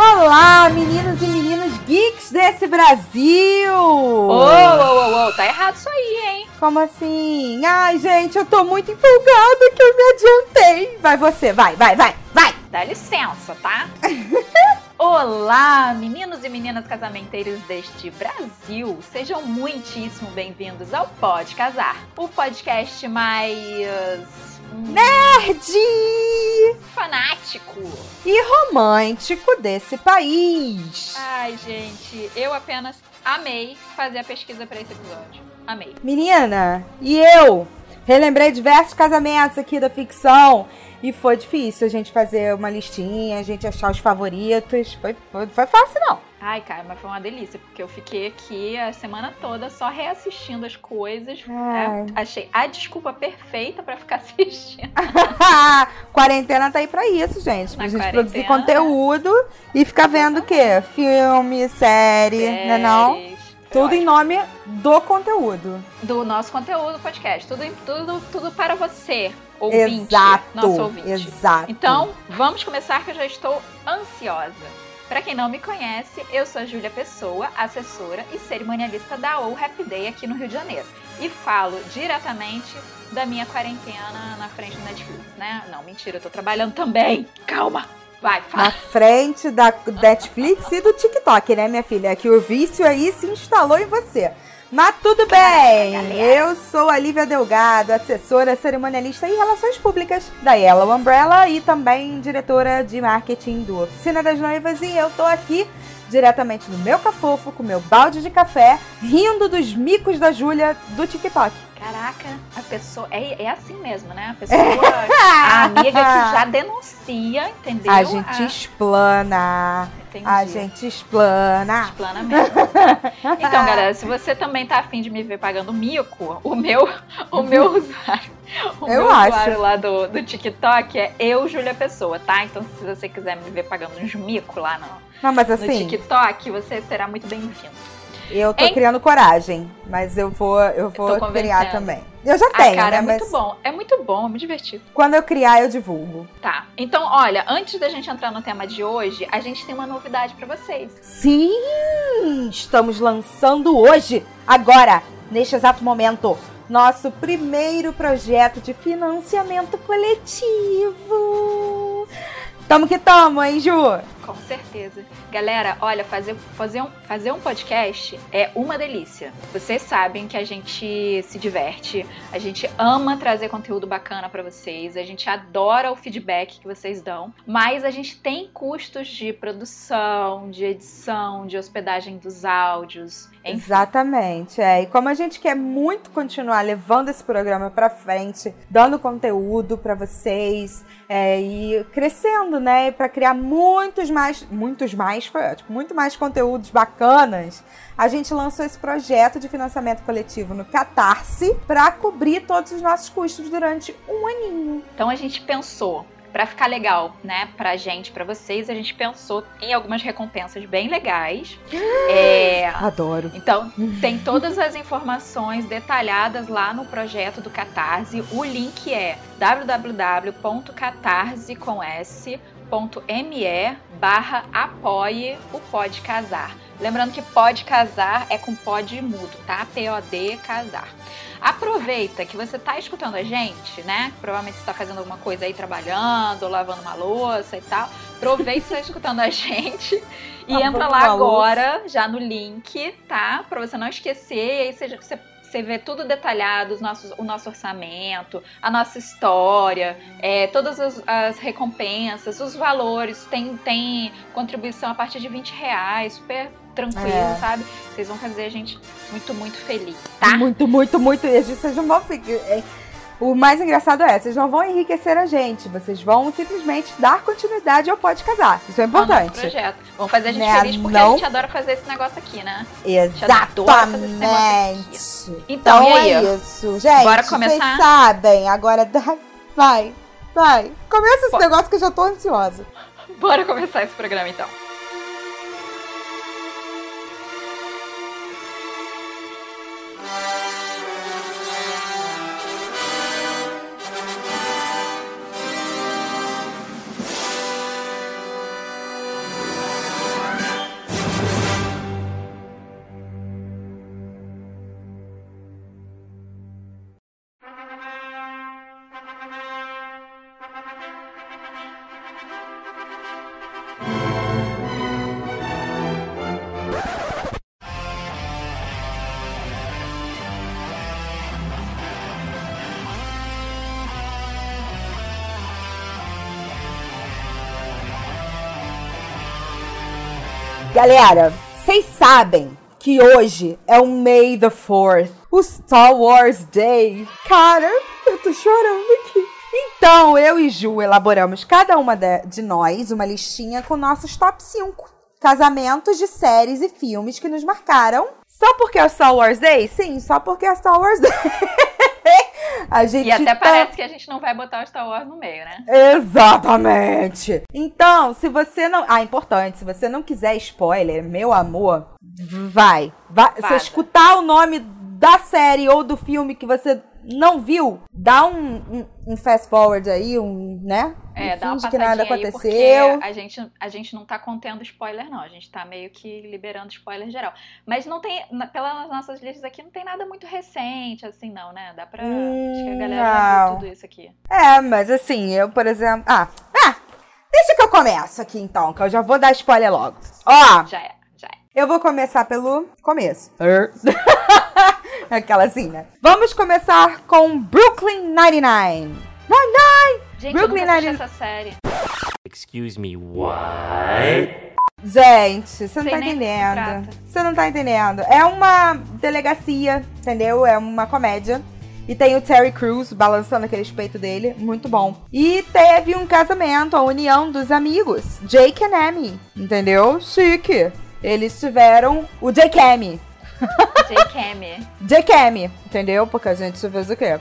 Olá, meninos e meninas geeks desse Brasil! Ô, ô, ô, ô, tá errado isso aí, hein? Como assim? Ai, gente, eu tô muito empolgada que eu me adiantei. Vai você, vai, vai, vai, vai! Dá licença, tá? Olá, meninos e meninas casamenteiros deste Brasil! Sejam muitíssimo bem-vindos ao Pode Casar, o podcast mais. Nerd! fanático! E romântico desse país. Ai, gente, eu apenas amei fazer a pesquisa para esse episódio. Amei. Menina, e eu relembrei diversos casamentos aqui da ficção. E foi difícil a gente fazer uma listinha, a gente achar os favoritos. Foi, foi, foi fácil, não. Ai, cara, mas foi uma delícia, porque eu fiquei aqui a semana toda só reassistindo as coisas. né? Achei a desculpa perfeita pra ficar assistindo. quarentena tá aí pra isso, gente. Pra Na gente quarentena, produzir conteúdo e ficar vendo o quê? Filme, série, né não? Tudo Foi em nome do conteúdo. do nosso conteúdo podcast. Tudo, tudo, tudo para você, ouvinte. Exato. Nosso ouvinte. Exato. Então, vamos começar que eu já estou ansiosa. Para quem não me conhece, eu sou a Júlia Pessoa, assessora e cerimonialista da OU Happy Day aqui no Rio de Janeiro. E falo diretamente da minha quarentena na frente do Netflix, né? Não, mentira, eu tô trabalhando também. Calma. Vai, na fala. frente da Netflix e do TikTok, né, minha filha? Que o vício aí se instalou em você. Mas tudo bem, eu sou a Lívia Delgado, assessora cerimonialista em relações públicas da Yellow Umbrella e também diretora de marketing do Oficina das Noivas. E eu tô aqui diretamente no meu cafofo, com meu balde de café, rindo dos micos da Júlia do TikTok. Caraca, a pessoa. É, é assim mesmo, né? A pessoa. a amiga que já denuncia, entendeu? A gente explana, Entendi. a gente explana. Explana mesmo. Então, galera, se você também tá afim de me ver pagando mico, o meu, o meu usuário, o Eu meu acho. usuário lá do, do TikTok é eu, Júlia Pessoa, tá? Então, se você quiser me ver pagando uns mico lá no, Não, mas no assim, TikTok, você será muito bem-vindo. Eu tô Hein? criando coragem, mas eu vou, eu vou tô criar também. Eu já Ah, tenho, cara, né? é mas muito bom. É muito bom, é muito divertido. quando eu criar, eu divulgo. Tá. Então, olha, antes da gente entrar no tema de hoje, a gente tem uma novidade pra vocês. Sim! Estamos lançando hoje, agora, neste exato momento, nosso primeiro projeto de financiamento coletivo. Tamo que tamo, hein, Ju? Com certeza. Galera, olha, fazer, fazer, um, fazer um podcast é uma delícia. Vocês sabem que a gente se diverte, a gente ama trazer conteúdo bacana pra vocês, a gente adora o feedback que vocês dão, mas a gente tem custos de produção, de edição, de hospedagem dos áudios, enfim. Exatamente, é. E como a gente quer muito continuar levando esse programa pra frente, dando conteúdo pra vocês é, e crescendo, né? Pra criar muitos mais, muitos mais, foi ótimo, muito mais conteúdos bacanas. A gente lançou esse projeto de financiamento coletivo no Catarse pra cobrir todos os nossos custos durante um aninho. Então a gente pensou, pra ficar legal, né, pra gente, pra vocês, a gente pensou em algumas recompensas bem legais. É, Adoro. Então, tem todas as informações detalhadas lá no projeto do Catarse. O link é www.catarse.me barra apoie o Pode Casar. Lembrando que pode casar é com pode mudo, tá? P-O-D casar. Aproveita que você tá escutando a gente, né? Provavelmente você tá fazendo alguma coisa aí trabalhando, ou lavando uma louça e tal. Aproveita que você tá escutando a gente e entra lá louça. agora, já no link, tá? Pra você não esquecer. E aí você, você, você vê tudo detalhado, os nossos, o nosso orçamento, a nossa história, é, todas as, as recompensas, os valores. Tem, tem contribuição a partir de 20 reais, super tranquilo, É. sabe? Vocês vão fazer a gente muito, muito feliz, tá? Muito, muito, muito. E vocês não vão ficar. é, O mais engraçado é, vocês não vão enriquecer a gente, vocês vão simplesmente dar continuidade ao Pode Casar. Isso é importante. projeto. Vão fazer a gente Né, feliz porque não? a gente adora fazer esse negócio aqui, né? Exatamente. Então, e aí? é isso, gente. Bora Vocês começar? sabem, agora dá- vai, vai. Começa esse negócio que eu já tô ansiosa. Bora começar esse programa então. Galera, vocês sabem que hoje é o May the 4th, o Star Wars Day. Cara, eu tô chorando aqui. Então, eu e Ju elaboramos cada uma de, nós uma listinha com nossos top 5 casamentos de séries e filmes que nos marcaram. Só porque é o Star Wars Day? Sim, só porque é Star Wars Day. A gente e até tá... parece que a gente não vai botar o Star Wars no meio, né? Exatamente. Então, se você não. Ah, importante, se você não quiser spoiler, meu amor, vai. vai. Se escutar o nome da série ou do filme que você não viu, dá um, um, um fast forward aí, um, né? É, dá uma que nada aconteceu. a gente, a gente não tá contendo spoiler, não. A gente tá meio que liberando spoiler geral. Mas não tem, pelas nossas listas aqui, não tem nada muito recente, assim, não, né? Dá pra. Hum, acho que a galera não. viu tudo isso aqui. É, mas assim, eu, por exemplo. Ah, ah! Deixa que eu começo aqui então, que eu já vou dar spoiler logo. Ó! Já é. Eu vou começar pelo começo. Aquela assim, né? Vamos começar com Brooklyn Nine-Nine. Nine-Nine! Gente, Brooklyn eu nunca essa série. Excuse me, what? Gente, você não Sei tá entendendo. Você não tá entendendo. É uma delegacia, entendeu? É uma comédia. E tem o Terry Crews balançando aquele peito dele. Muito bom. E teve um casamento, a união dos amigos. Jake e Amy. Entendeu? Chique. Eles tiveram o Amy. J-Cam. J-Cam, entendeu? Porque a gente fez o quê?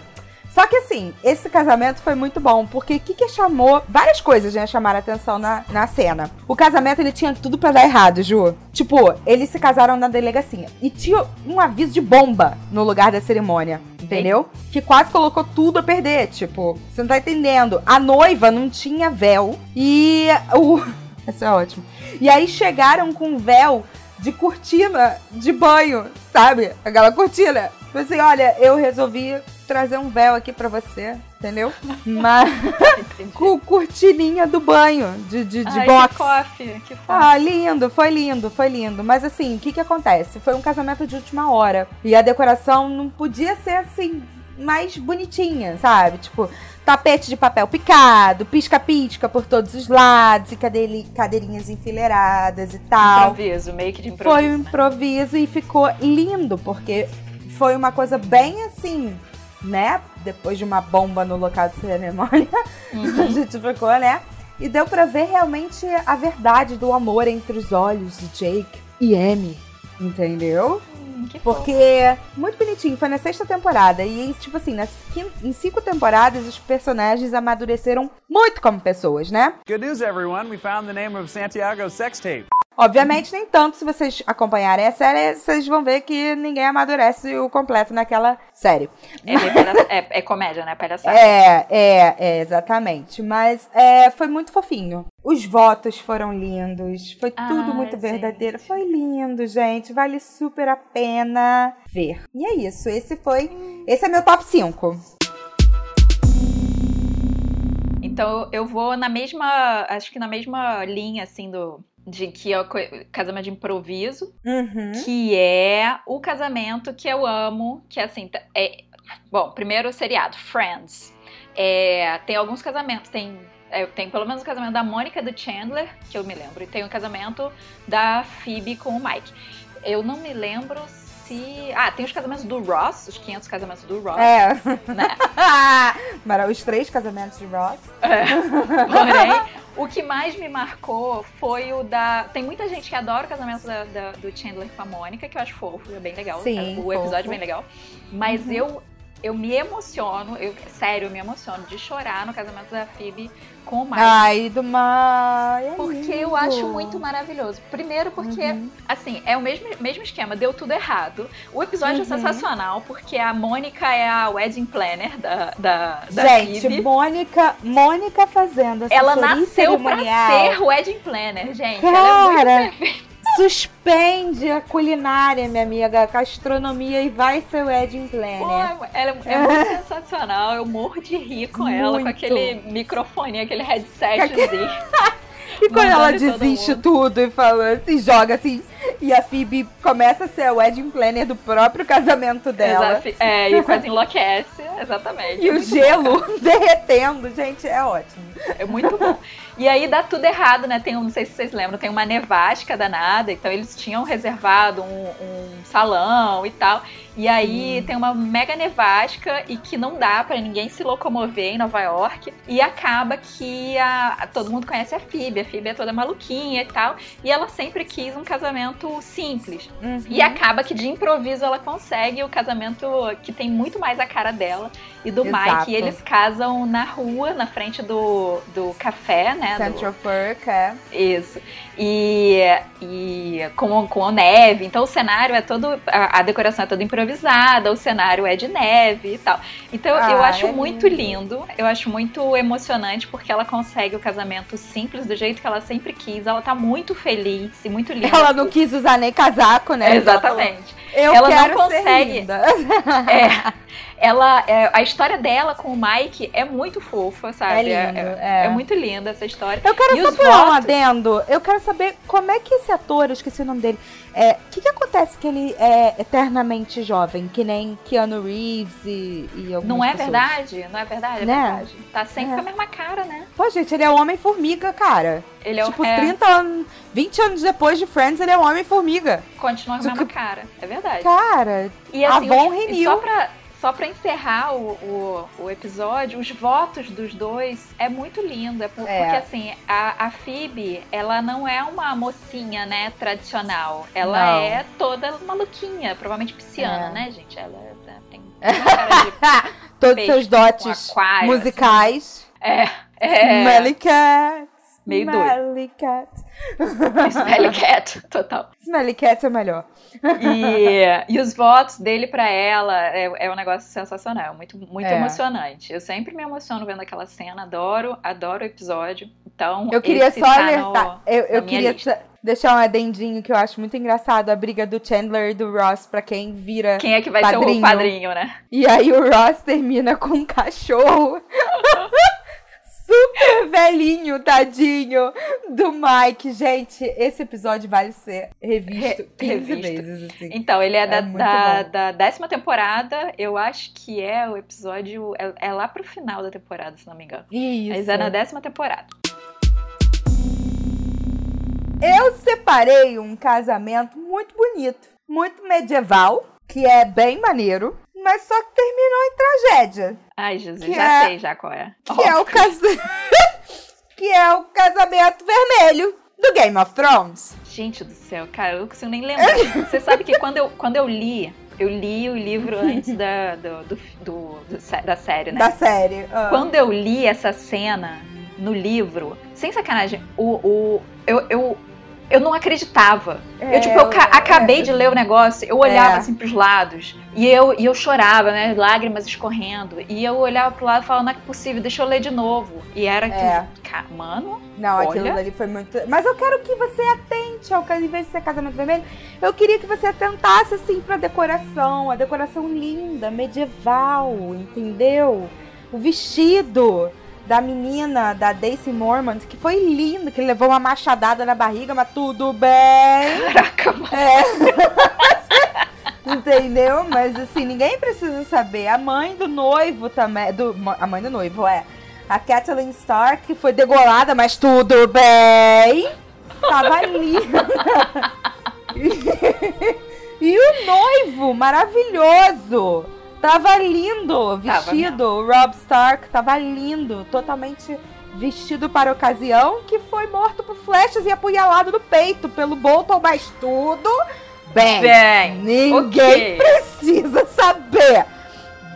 Só que assim, esse casamento foi muito bom, porque o que, que chamou. Várias coisas já né, chamaram atenção na, na cena. O casamento ele tinha tudo para dar errado, Ju. Tipo, eles se casaram na delegacia. E tinha um aviso de bomba no lugar da cerimônia. Entendeu? Sim. Que quase colocou tudo a perder. Tipo, você não tá entendendo. A noiva não tinha véu. E o. Isso é ótimo. E aí chegaram com véu de cortina de banho, sabe? Aquela cortina. Tipo assim, olha, eu resolvi trazer um véu aqui para você, entendeu? Mas com cortininha do banho, de, de, de Ai, box. Que que Ah, lindo, foi lindo, foi lindo. Mas assim, o que que acontece? Foi um casamento de última hora. E a decoração não podia ser assim, mais bonitinha, sabe? Tipo, tapete de papel picado, pisca-pisca por todos os lados e cadeirinhas enfileiradas e tal. Improviso, meio que de improviso. Foi um improviso né? e ficou lindo, porque foi uma coisa bem assim, né? Depois de uma bomba no local de cerimônia, uhum. a gente ficou, né? E deu para ver realmente a verdade do amor entre os olhos de Jake e Amy, entendeu? Que Porque, muito bonitinho, foi na sexta temporada. E, tipo assim, nas, em cinco temporadas, os personagens amadureceram muito como pessoas, né? Good news, everyone. We found the name of Santiago's sex tape. Obviamente, nem tanto se vocês acompanharem a série, vocês vão ver que ninguém amadurece o completo naquela série. É, é, é comédia, né? Palhaçada. É, é, é, exatamente. Mas é, foi muito fofinho. Os votos foram lindos. Foi tudo ah, muito gente. verdadeiro. Foi lindo, gente. Vale super a pena ver. E é isso. Esse foi. Esse é meu top 5. Então eu vou na mesma. Acho que na mesma linha, assim, do de que é o casamento de improviso, uhum. que é o casamento que eu amo, que é assim, é, bom, primeiro o seriado, Friends. É, tem alguns casamentos, tem, é, tem pelo menos o casamento da Mônica do Chandler, que eu me lembro, e tem o casamento da Phoebe com o Mike. Eu não me lembro se. Ah, tem os casamentos do Ross, os 500 casamentos do Ross. É. Né? Mas os três casamentos de Ross. É. Porém, o que mais me marcou foi o da. Tem muita gente que adora o casamento da, da, do Chandler com a Mônica, que eu acho fofo, é bem legal. Sim, o episódio é bem legal. Mas uhum. eu eu me emociono, eu, sério, eu me emociono de chorar no casamento da Phoebe com o. Ai, do Mai. é Porque eu acho muito maravilhoso. Primeiro porque, Uhum. assim, é o mesmo, mesmo esquema, deu tudo errado. O episódio Uhum. é sensacional, porque a Mônica é a wedding planner da, da, da Gente, Phoebe. Mônica, Mônica fazendo Ela nasceu pra ser wedding planner, gente. Ela é Cara, muito perfeita. Suspende a culinária, minha amiga, a gastronomia e vai ser wedding Pô, planner. ela é, é muito sensacional. Eu morro de rir com ela, com Muito. aquele microfone, aquele headsetzinho. E quando ela desiste tudo e fala, se joga assim, e a Phoebe começa a ser a wedding planner do próprio casamento dela. Exa- É, e quase enlouquece, exatamente. E É o muito bom, gelo derretendo, gente, é ótimo. É muito bom. E aí dá tudo errado, né? Tem, um- não sei se vocês lembram, tem uma nevasca danada, então eles tinham reservado um, um salão e tal. E aí tem uma mega nevasca e que não dá pra ninguém se locomover em Nova York. E acaba que a- todo mundo conhece a Phoebe. A Phoebe é toda maluquinha e tal. E ela sempre quis um casamento simples. Uhum. E acaba que de improviso ela consegue o casamento que tem muito mais a cara dela e do Exato. Mike. E eles casam na rua, na frente do, do café, né? Central Park, é. isso. E, e com, com a neve. Então o cenário é todo. A, a decoração é toda improvisada, o cenário é de neve e tal. Então eu Ah, acho é muito lindo. lindo. Eu acho muito emocionante porque ela consegue o casamento simples do jeito que ela sempre quis. Ela tá muito feliz e muito linda. Ela não quis usar nem casaco, né? Exatamente. Eu Ela não consegue. linda. É. Ela, é, a história dela com o Mike é muito fofa, sabe? É lindo, é, é. é muito linda essa história. Eu quero E saber um votos? adendo. Eu quero saber como é que esse ator, eu esqueci o nome dele, é, o que, que acontece que ele é eternamente jovem, que nem Keanu Reeves e, e algumas Não é pessoas? verdade? Não é verdade? É Né? verdade. Tá sempre É. com a mesma cara, né? Pô, gente, ele é Homem-Formiga, cara. Ele é tipo, é, 30 anos, 20 anos depois de Friends, ele é o Homem-Formiga. continua com a mesma cara. É verdade. Cara, E assim, Avon os- Renew. só pra, só pra encerrar o, o, o episódio, os votos dos dois é muito lindo. É por- É. Porque assim, a, a Phoebe, ela não é uma mocinha, né, tradicional. Ela Não. é toda maluquinha, provavelmente pisciana, É. né, gente? Ela é- tem cara de todos seus dotes aquário, musicais. É, é. Smelly Cat. Meio doido. Smelly Cat. Smelly Cat, total. Smelly Cat é melhor. E, e os votos dele pra ela é, é um negócio sensacional, muito, muito É. emocionante. Eu sempre me emociono vendo aquela cena, adoro, adoro o episódio. Então, Eu queria só tá alertar. no- eu eu queria deixar um adendinho que eu acho muito engraçado. A briga do Chandler e do Ross pra quem vira. Quem é que vai ser Padrinho. o padrinho, né? E aí o Ross termina com um cachorro. Super velhinho, tadinho, do Mike. Gente, esse episódio vale ser revisto Re- 15 revisto. vezes, assim. Então, ele é, É da, da, da décima temporada. Eu acho que é o episódio. É, é lá pro final da temporada, se não me engano. Isso. Mas é na décima temporada. Eu separei um casamento muito bonito, muito medieval, que é bem maneiro, mas só que terminou em tragédia. Ai, Jesus, Que já é- sei já qual é. Que é o cas... que é o casamento vermelho do Game of Thrones. Gente do céu, cara, eu não consigo nem lembrar. Você sabe que quando eu, quando eu li, eu li o livro antes da, do, do, do- do da série, né? Da série. Ah. Quando eu li essa cena no livro, sem sacanagem, o, o, eu, eu, eu não acreditava. É, eu, tipo, eu ca- é, acabei de ler o negócio, eu olhava É. assim pros lados e eu, e eu chorava, né? Lágrimas escorrendo. E eu olhava pro lado e falava, não é possível, deixa eu ler de novo. E era É. que, ca- mano, Não, aquilo Olha. ali foi muito. Mas eu quero que você atente ao caso, em vez de ser casamento vermelho, eu queria que você atentasse assim pra decoração, a decoração linda, medieval, entendeu? O vestido da menina, da Daisy Mormont, que foi lindo, que levou uma machadada na barriga, mas tudo bem. caraca, mano. Entendeu? Mas assim, ninguém precisa saber. A mãe do noivo também. Do, a mãe do noivo, é. A Kathleen Stark, que foi degolada, mas tudo bem. Tava linda. e o noivo, maravilhoso. Tava lindo, Tava vestido. o Rob Stark tava lindo, totalmente vestido para a ocasião, que foi morto por flechas e apunhalado no peito pelo Bolton, mas tudo bem. Bem, Ninguém ok. precisa saber.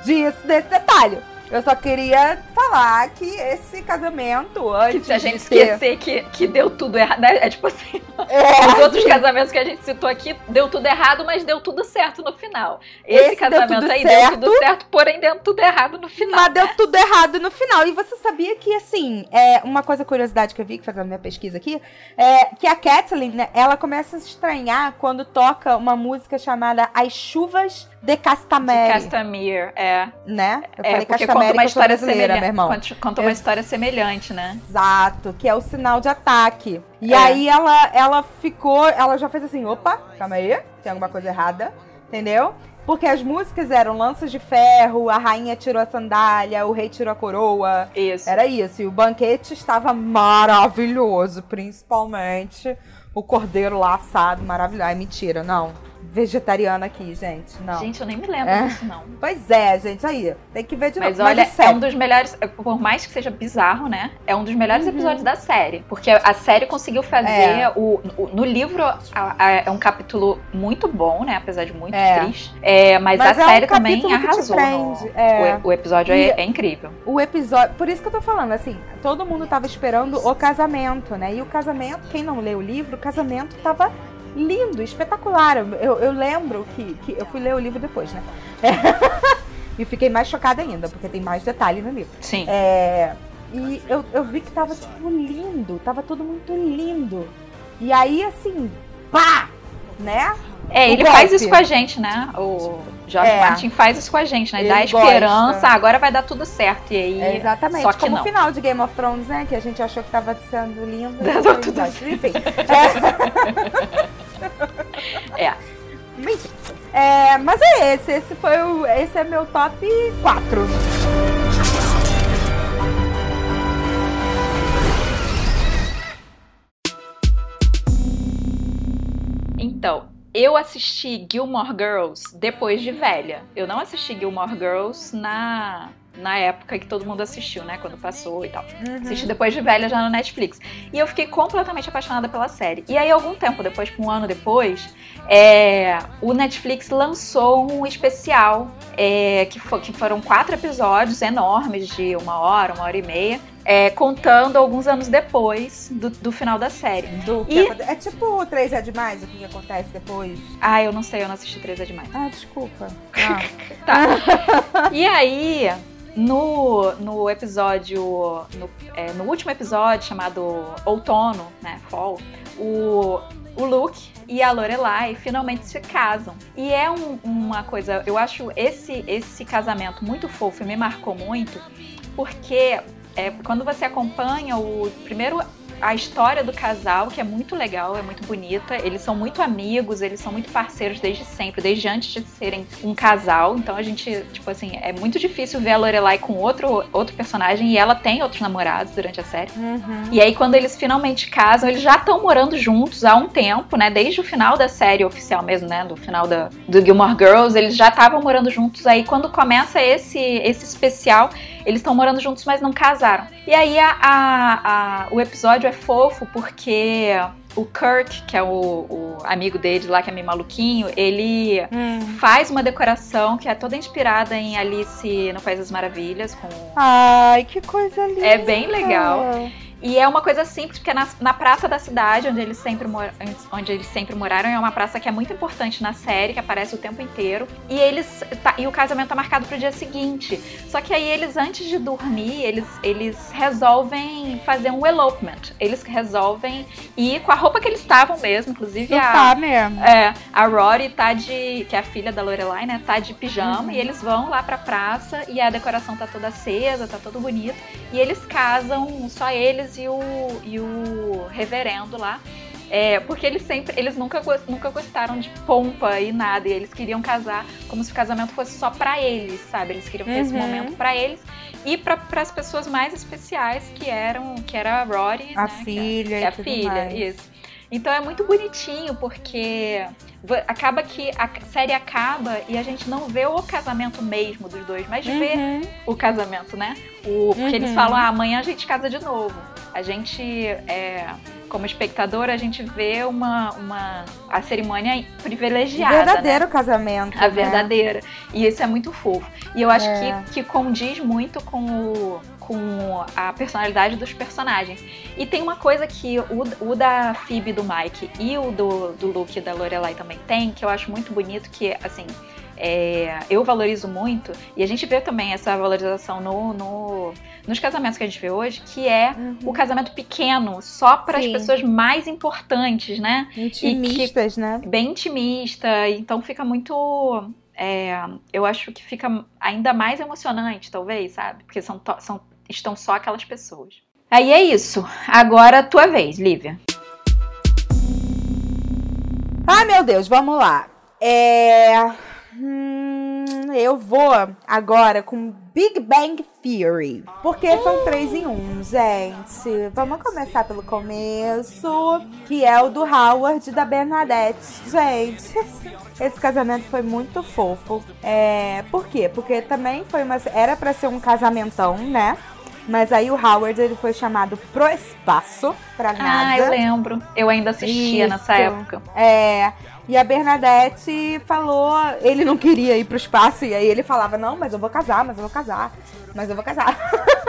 disso, desse detalhe. Eu só queria falar que esse casamento, antes Que se a gente de ter- esquecer que, que deu tudo errado. né? É tipo assim, É, os outros casamentos que a gente citou aqui deu tudo errado, mas deu tudo certo no final. Esse, Esse deu casamento tudo aí certo. deu tudo certo, porém deu tudo errado no final. Mas deu tudo errado no final. E você sabia que, assim, é uma coisa, curiosidade que eu vi, que fazendo minha pesquisa aqui, é que a Kathleen, né, ela começa a se estranhar quando toca uma música chamada As Chuvas de Castamere, Castamere, é. né? Eu É, falei Castamere conta uma história brasileira, meu semelhante. irmão. Conta, conta uma história semelhante, né? Exato, que é o sinal de ataque. E É. aí ela, ela ficou, ela já fez assim, opa, calma aí, tem alguma coisa errada, entendeu? Porque as músicas eram lanças de ferro, a rainha tirou a sandália, o rei tirou a coroa. Isso. Era isso. E o banquete estava maravilhoso, principalmente o cordeiro lá assado, maravilhoso. Ai, mentira, não. Vegetariana aqui, gente. Não. Gente, eu nem me lembro É. disso, não. Pois é, gente, aí. Tem que ver de Mas novo. olha, é é sério. um dos melhores, por mais que seja bizarro, né? É um dos melhores Uhum. episódios da série. Porque a série conseguiu fazer É. o, o- No livro a- a- é um capítulo muito bom, né? Apesar de muito É. triste. É, mas, Mas a é um série também que te arrasou. no- é. o, o episódio E- é, é incrível. o episódio. Por isso que eu tô falando, assim, todo mundo tava esperando o casamento, né? E o casamento, quem não leu o livro, o casamento tava lindo, espetacular. Eu, eu lembro que, que eu fui ler o livro depois, né? e fiquei mais chocada ainda, porque tem mais detalhe no livro. Sim. É, e eu, eu vi que tava, tipo, lindo, tava tudo muito lindo. E aí, assim, pá! Né? É, ele golpe. faz isso com a gente, né? O George É. Martin faz isso com a gente, né? Ele Dá gosta. esperança, agora vai dar tudo certo. E aí. É, exatamente. Só que Como não. o final de Game of Thrones, né? Que a gente achou que tava sendo lindo. Deu tudo Enfim. É. É. Enfim. É, mas é esse. Esse foi o. Esse é meu top 4. Então, eu assisti Gilmore Girls depois de velha. Eu não assisti Gilmore Girls na, na época que todo mundo assistiu, né? Quando passou e tal. Assisti depois de velha já no Netflix. E eu fiquei completamente apaixonada pela série. E aí, algum tempo depois, um ano depois, é, o Netflix lançou um especial é, que, fo- que foram quatro episódios enormes de uma hora, uma hora e meia. É, contando alguns anos depois do, do final da série. Do E- aconte- É tipo 3 é demais o que acontece depois. Ah, eu não sei, eu não assisti 3 é demais. Ah, desculpa. Ah. Tá. e aí, no, no episódio. No, é, no último episódio, chamado Outono, né? Fall, o, o Luke e a Lorelai finalmente se casam. E é um- uma coisa. Eu acho esse, esse casamento muito fofo e me marcou muito, porque é, quando você acompanha o primeiro. A história do casal, que é muito legal, é muito bonita. Eles são muito amigos, eles são muito parceiros desde sempre, desde antes de serem um casal. Então a gente, tipo assim, é muito difícil ver a Lorelai com outro, outro personagem e ela tem outros namorados durante a série. Uhum. E aí, quando eles finalmente casam, eles já estão morando juntos há um tempo, né? Desde o final da série oficial mesmo, né? Do final da, do Gilmore Girls, eles já estavam morando juntos. Aí, quando começa esse, esse especial, eles estão morando juntos, mas não casaram. E aí, a, a- a- o episódio é fofo porque o Kirk, que é o, o amigo dele lá, que é meio maluquinho, ele Hum. faz uma decoração que é toda inspirada em Alice no País das Maravilhas, com Ai, que coisa linda. É bem legal. E é uma coisa simples, porque na, na praça da cidade, onde eles, sempre onde eles sempre moraram, é uma praça que é muito importante na série, que aparece o tempo inteiro. E eles tá- e o casamento tá marcado pro dia seguinte. Só que aí eles, antes de dormir, eles, eles resolvem fazer um elopement. Eles resolvem ir com a roupa que eles estavam mesmo, inclusive a, Tá mesmo. é, a Rory tá de. que é a filha da Lorelai, né? Tá de pijama Uhum. e eles vão lá pra praça e a decoração tá toda acesa, tá todo bonito. E eles casam, só eles e o, e o reverendo lá. É, porque eles sempre, eles nunca, nunca gostaram de pompa e nada. E eles queriam casar como se o casamento fosse só pra eles, sabe? Eles queriam ter esse Uhum. momento pra eles e pra as pessoas mais especiais que eram, que era a Rory, A né? que é- filha que é e a tudo filha, mais. isso. Então é muito bonitinho, porque acaba que a série acaba e a gente não vê o casamento mesmo dos dois, mas vê Uhum. o casamento, né? O, porque eles Uhum. falam, ah, amanhã a gente casa de novo. A gente é, como espectador, a gente vê uma, uma a cerimônia privilegiada. Verdadeiro né? casamento. A né? verdadeira. E isso é muito fofo. E eu acho É. que, que condiz muito com, o, com a personalidade dos personagens. E tem uma coisa que o, o da Phoebe do Mike e o do, do Luke da Lorelai também tem, que eu acho muito bonito, que, assim, é, eu valorizo muito, e a gente vê também essa valorização no, no- nos casamentos que a gente vê hoje, que é o casamento pequeno, só para as pessoas mais importantes, né? Intimistas, né? bem intimista, então fica muito. é, eu acho que fica ainda mais emocionante, talvez, sabe? Porque são, são- estão só aquelas pessoas. Aí é isso. Agora tua vez, Lívia. Ai, meu Deus, vamos lá. É. hum, eu vou agora com Big Bang Theory. Porque são três em um, gente. Vamos começar pelo começo, que é o do Howard e da Bernadette. Gente, esse casamento foi muito fofo. É, por quê? Porque também foi uma. Era pra ser um casamentão, né? Mas aí o Howard ele foi chamado pro espaço, pra NASA. Ah, eu lembro. Eu ainda assistia nessa Isso. época. É. E a Bernadette falou, ele não queria ir pro espaço, e aí ele falava, não, mas eu vou casar, mas eu vou casar, mas eu vou casar.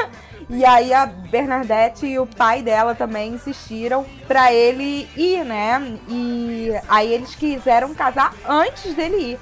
e aí a Bernadette e o pai dela também insistiram pra ele ir, né? E aí eles quiseram casar antes dele ir.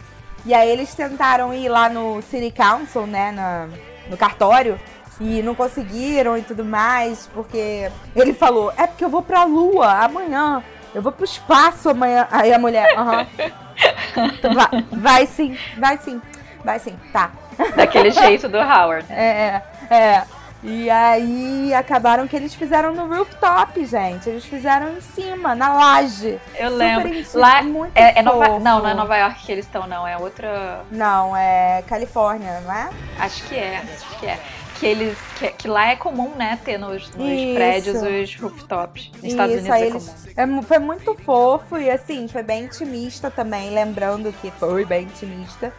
E aí eles tentaram ir lá no City Council, né, na- no cartório, e não conseguiram e tudo mais, porque ele falou, é porque eu vou pra lua amanhã. Eu vou pro espaço amanhã. Aí a mulher, aham. vai, vai sim, vai sim, vai sim, tá. Daquele jeito do Howard. É, é. E aí acabaram que eles fizeram no rooftop, gente. Eles fizeram em cima, na laje. Eu Super lembro. Lá muito é, é Nova, não, não é Nova York que eles estão, não. É outra. Não, é Califórnia, não é? Acho que é, acho que é. Que eles. Que, que lá é comum, né, ter nos, nos Isso. prédios os rooftops. Nos Estados Isso, Unidos é comum. É foi muito fofo e assim, foi bem intimista também, lembrando que foi bem intimista.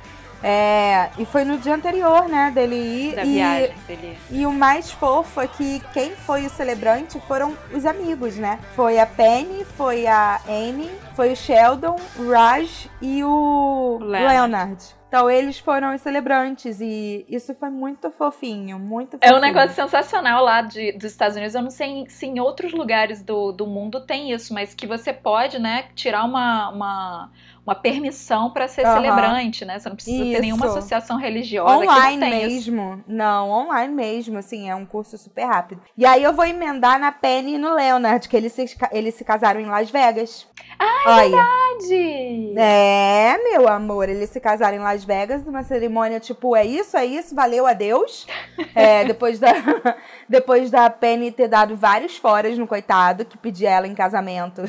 É, e foi no dia anterior, né, dele ir. Da e, viagem dele. e o mais fofo é que quem foi o celebrante foram os amigos, né? Foi a Penny, foi a Amy, foi o Sheldon, o Raj e o Leonard. Leonard. Então eles foram os celebrantes e isso foi muito fofinho, muito É fofinho. um negócio sensacional lá de, dos Estados Unidos. Eu não sei se em outros lugares do, do mundo tem isso, mas que você pode, né, tirar uma, uma, uma permissão para ser Aham. celebrante, né? Você não precisa Isso. ter nenhuma associação religiosa Online tem isso. mesmo. Não, online mesmo, assim, é um curso super rápido. E aí eu vou emendar na Penny e no Leonard, que eles se, eles se casaram em Las Vegas. Ai, Verdade. É, meu amor, eles se casaram em Las Vegas numa cerimônia tipo, é isso, é isso, valeu, adeus. É, depois da depois da Penny ter dado vários foras no coitado que pedia ela em casamento.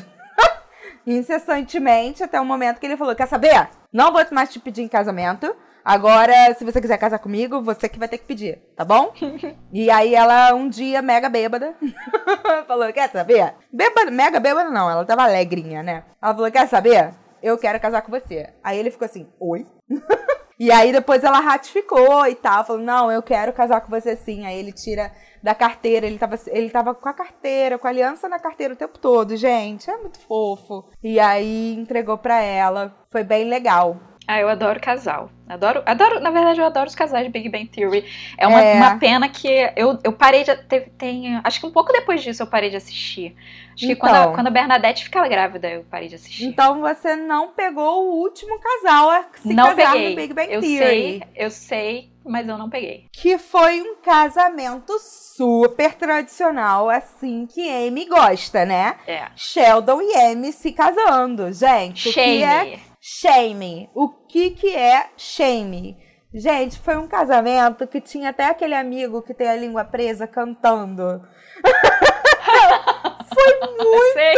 Incessantemente, até o momento que ele falou: Quer saber? Não vou mais te pedir em casamento. Agora, se você quiser casar comigo, você que vai ter que pedir, tá bom? e aí ela, um dia, mega bêbada, falou: Quer saber? Bêbada, mega bêbada não, ela tava alegrinha, né? Ela falou: Quer saber? Eu quero casar com você. Aí ele ficou assim: Oi? E aí depois ela ratificou e tal, falou, não, eu quero casar com você sim. Aí ele tira da carteira, ele tava, ele tava com a carteira, com a aliança na carteira o tempo todo, gente. É muito fofo. E aí entregou pra ela. Foi bem legal. Ah, eu adoro casal. Adoro, adoro, na verdade, eu adoro os casais de Big Bang Theory. É uma, É. uma pena que eu, eu parei de. Teve, tem, acho que um pouco depois disso eu parei de assistir. Acho que quando a, Então. quando a Bernadette fica grávida, eu parei de assistir. Então você não pegou o último casal a se não casar peguei. no Big Bang eu Theory. sei, eu sei, mas eu não peguei. Que foi um casamento super tradicional, assim que Amy gosta, né? É. Sheldon e Amy se casando, gente. O que é Shame. Shame. O que que é shame? Gente, foi um casamento que tinha até aquele amigo que tem a língua presa cantando. Eu sei.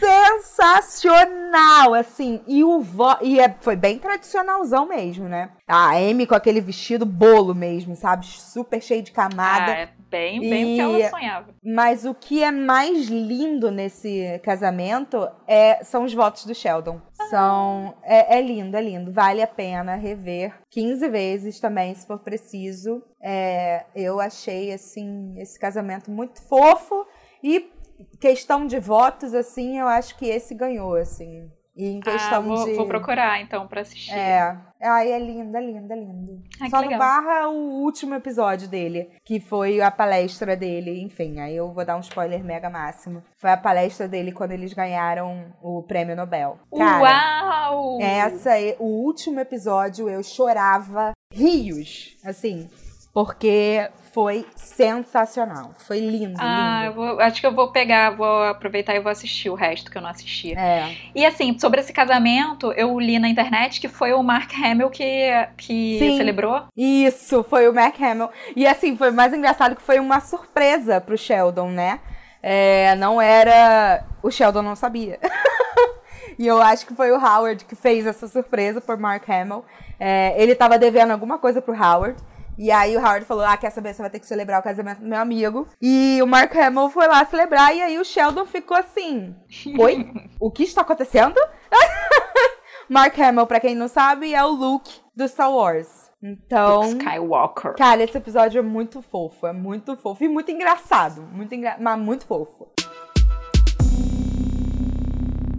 Sensacional, assim. E o vo... e é- foi bem tradicionalzão mesmo, né? A Amy com aquele vestido bolo mesmo, sabe? Super cheio de camada. Ah, é bem, bem o que E- ela sonhava. Mas o que é mais lindo nesse casamento é, são os votos do Sheldon. São. É, é lindo, é lindo. Vale a pena rever 15 vezes também, se for preciso. É, eu achei, assim, esse casamento muito fofo. E questão de votos, assim, eu acho que esse ganhou, assim. E em questão ah, vou, de. vou procurar então pra assistir. É. Ai, é lindo, é lindo, é lindo. Ai, Só no barra o último episódio dele, que foi a palestra dele. Enfim, aí eu vou dar um spoiler mega máximo. Foi a palestra dele quando eles ganharam o prêmio Nobel. Cara, Uau! essa é o último episódio eu chorava rios, assim, porque foi sensacional. Foi lindo, Ah, lindo. vou- acho que eu vou pegar, vou aproveitar e vou assistir o resto que eu não assisti. É. E assim, sobre esse casamento, eu li na internet que foi o Mark Hamill que, que Sim. celebrou. Isso, foi o Mac Hamill. E assim, foi mais engraçado que foi uma surpresa pro Sheldon, né? É, não era. O Sheldon não sabia. e eu acho que foi o Howard que fez essa surpresa por Mark Hamill. É, ele tava devendo alguma coisa pro Howard. E aí o Howard falou: Ah, quer saber? Você vai ter que celebrar o casamento do meu amigo. E o Mark Hamill foi lá celebrar. E aí o Sheldon ficou assim: Oi? O que está acontecendo? Mark Hamill, pra quem não sabe, é o Luke do Star Wars. Então. Luke Skywalker. Cara, esse episódio é muito fofo, é muito fofo e muito engraçado, muito engra... mas muito fofo.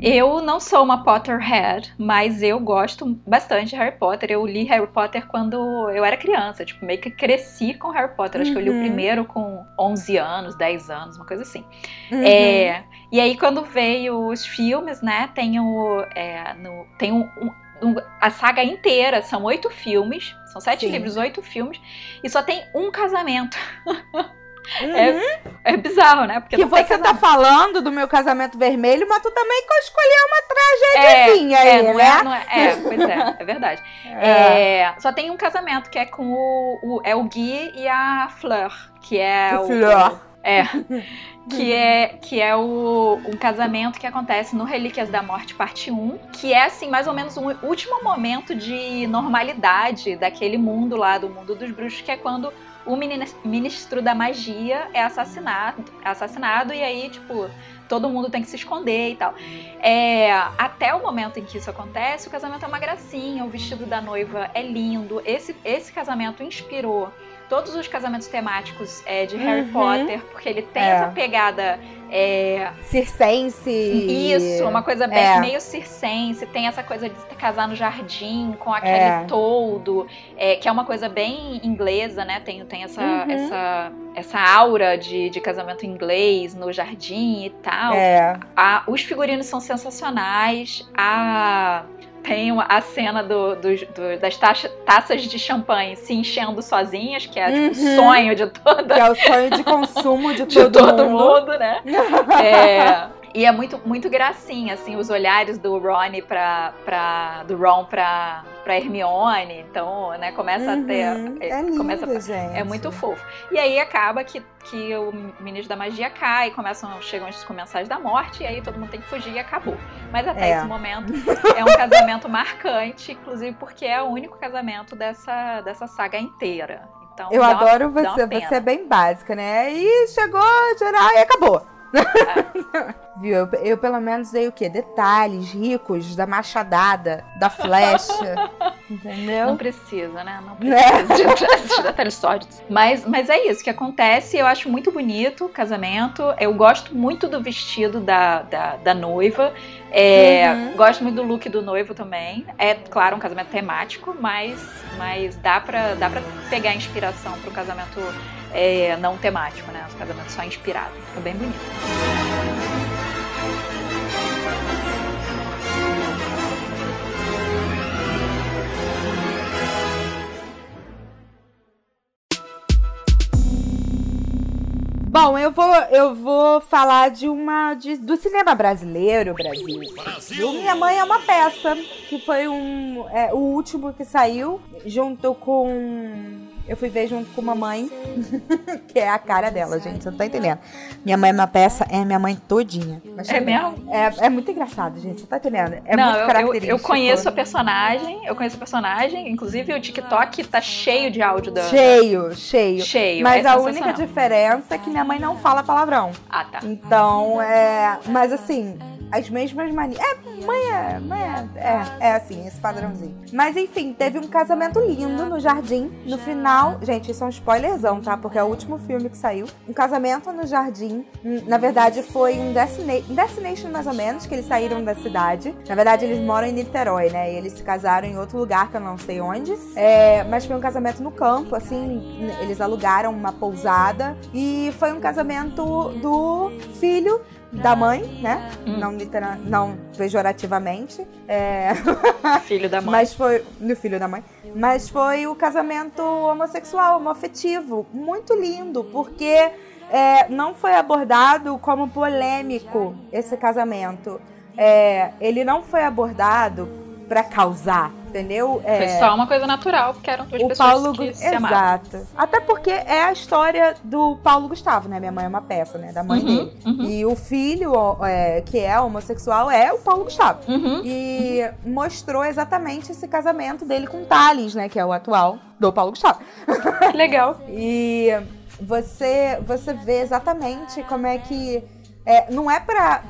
Eu não sou uma Potterhead, mas eu gosto bastante de Harry Potter. Eu li Harry Potter quando eu era criança, tipo, meio que cresci com Harry Potter. Acho que eu li o Uhum. primeiro com 11 anos, 10 anos, uma coisa assim. Uhum. É, e aí, quando veio os filmes, né, tem, o, é, no, tem um, um- um- a saga inteira, são oito filmes, são sete Sim. livros, oito filmes, e só tem um casamento. Uhum. é- É bizarro, né? Porque que você tá falando do meu casamento vermelho, mas tu também escolheu uma É, tragédiazinha é, aí, não né? é, não é, é, pois é, é verdade. É, só tem um casamento que é com o, o- é o Gui e a Fleur, que é O o Fleur. é que é que é o um casamento que acontece no Relíquias da Morte parte 1, que é assim mais ou menos um último momento de normalidade daquele mundo lá do mundo dos bruxos, que é quando o mini- ministro da magia é assassinado, é assassinado e aí tipo todo mundo tem que se esconder e tal. É, até o momento em que isso acontece, o casamento é uma gracinha, o vestido da noiva é lindo. Esse, esse casamento inspirou todos os casamentos temáticos é, de Harry Uhum. Potter, porque ele tem É. essa pegada. é, Circense. isso, uma coisa bem É. meio circense, tem essa coisa de casar no jardim com aquele É. toldo, é, que é uma coisa bem inglesa, né? Tem, tem essa, Uhum. essa, essa aura de, de casamento inglês no jardim e tal. É. A- os figurinos são sensacionais. A, tem a cena do- dos- do- das taxa- taças de champanhe se enchendo sozinhas, que é tipo, o Uhum. sonho de toda Que é o sonho de consumo de de todo, todo mundo. mundo, né? É, e é muito, muito gracinha, assim, os olhares do Ron pra, pra, do Ron pra, pra Hermione. Então, né, começa a ter. Uhum. é, É lindo, começa a- gente. é muito fofo. E aí acaba que, que o ministro da magia cai, começam, chegam os comensais da morte, e aí todo mundo tem que fugir e acabou. Mas até É. esse momento é um casamento marcante, inclusive porque é o único casamento dessa, dessa saga inteira. Então, Eu adoro uma você, você é bem básica, né? E chegou, geral e acabou. Viu? Eu, eu pelo menos dei o quê? Detalhes ricos da machadada, da flecha. entendeu? Não precisa, né? Não Né? precisa de, de detalhes sólidos. Mas, mas é isso que acontece. Eu acho muito bonito o casamento. Eu gosto muito do vestido da, da, da noiva. É, Uhum. Gosto muito do look do noivo também. É, claro, um casamento temático, mas, mas dá, pra, dá pra pegar inspiração pro casamento é, não temático, né? Um casamento só inspirado. Fica bem bonito. Bom, eu vou, eu vou falar de uma. de- do cinema brasileiro, Brasil. O Minha Mãe é uma peça, que foi um. é, o último que saiu, junto com. Eu fui ver junto com uma mãe, que é a cara dela, gente. Você não tá entendendo. Minha mãe é uma peça, é minha mãe todinha. Mas É mesmo? É, é muito engraçado, gente. Você tá entendendo? É não, muito eu- eu, característico. eu conheço a personagem, eu conheço a personagem, inclusive o TikTok tá cheio de áudio da. Cheio, cheio. Cheio. Mas é a única diferença é que minha mãe não fala palavrão. Ah, tá. Então, é. Mas assim, as mesmas manias. É, mãe é, mãe é, é, é assim, esse padrãozinho. Mas enfim, teve um casamento lindo no jardim. No final, gente, isso é um spoilerzão, tá? Porque é o último filme que saiu. Um casamento no jardim. Na verdade, foi um, destina destination mais ou menos, que eles saíram da cidade. Na verdade, eles moram em Niterói, né? E eles se casaram em outro lugar que eu não sei onde. É, mas foi um casamento no campo, assim. Eles alugaram uma pousada. E foi um casamento do filho da mãe, né? Hum. Não, litera- não pejorativamente. É, Filho da mãe. mas foi. No filho da mãe. Mas foi o casamento homossexual, homoafetivo. Muito lindo, porque é, não foi abordado como polêmico esse casamento. É, ele não foi abordado pra causar, entendeu? É, Foi só uma coisa natural, porque eram duas o pessoas Paulo que se amavam. Exato. Até porque é a história do Paulo Gustavo, né? Minha mãe é uma peça, né? Da mãe Uhum, dele. uhum. E o filho, é, que é homossexual, é o Paulo Gustavo. Uhum. E mostrou exatamente esse casamento dele com Thales, né? Que é o atual do Paulo Gustavo. Que legal. E você, você vê exatamente como é que. é, não é pra.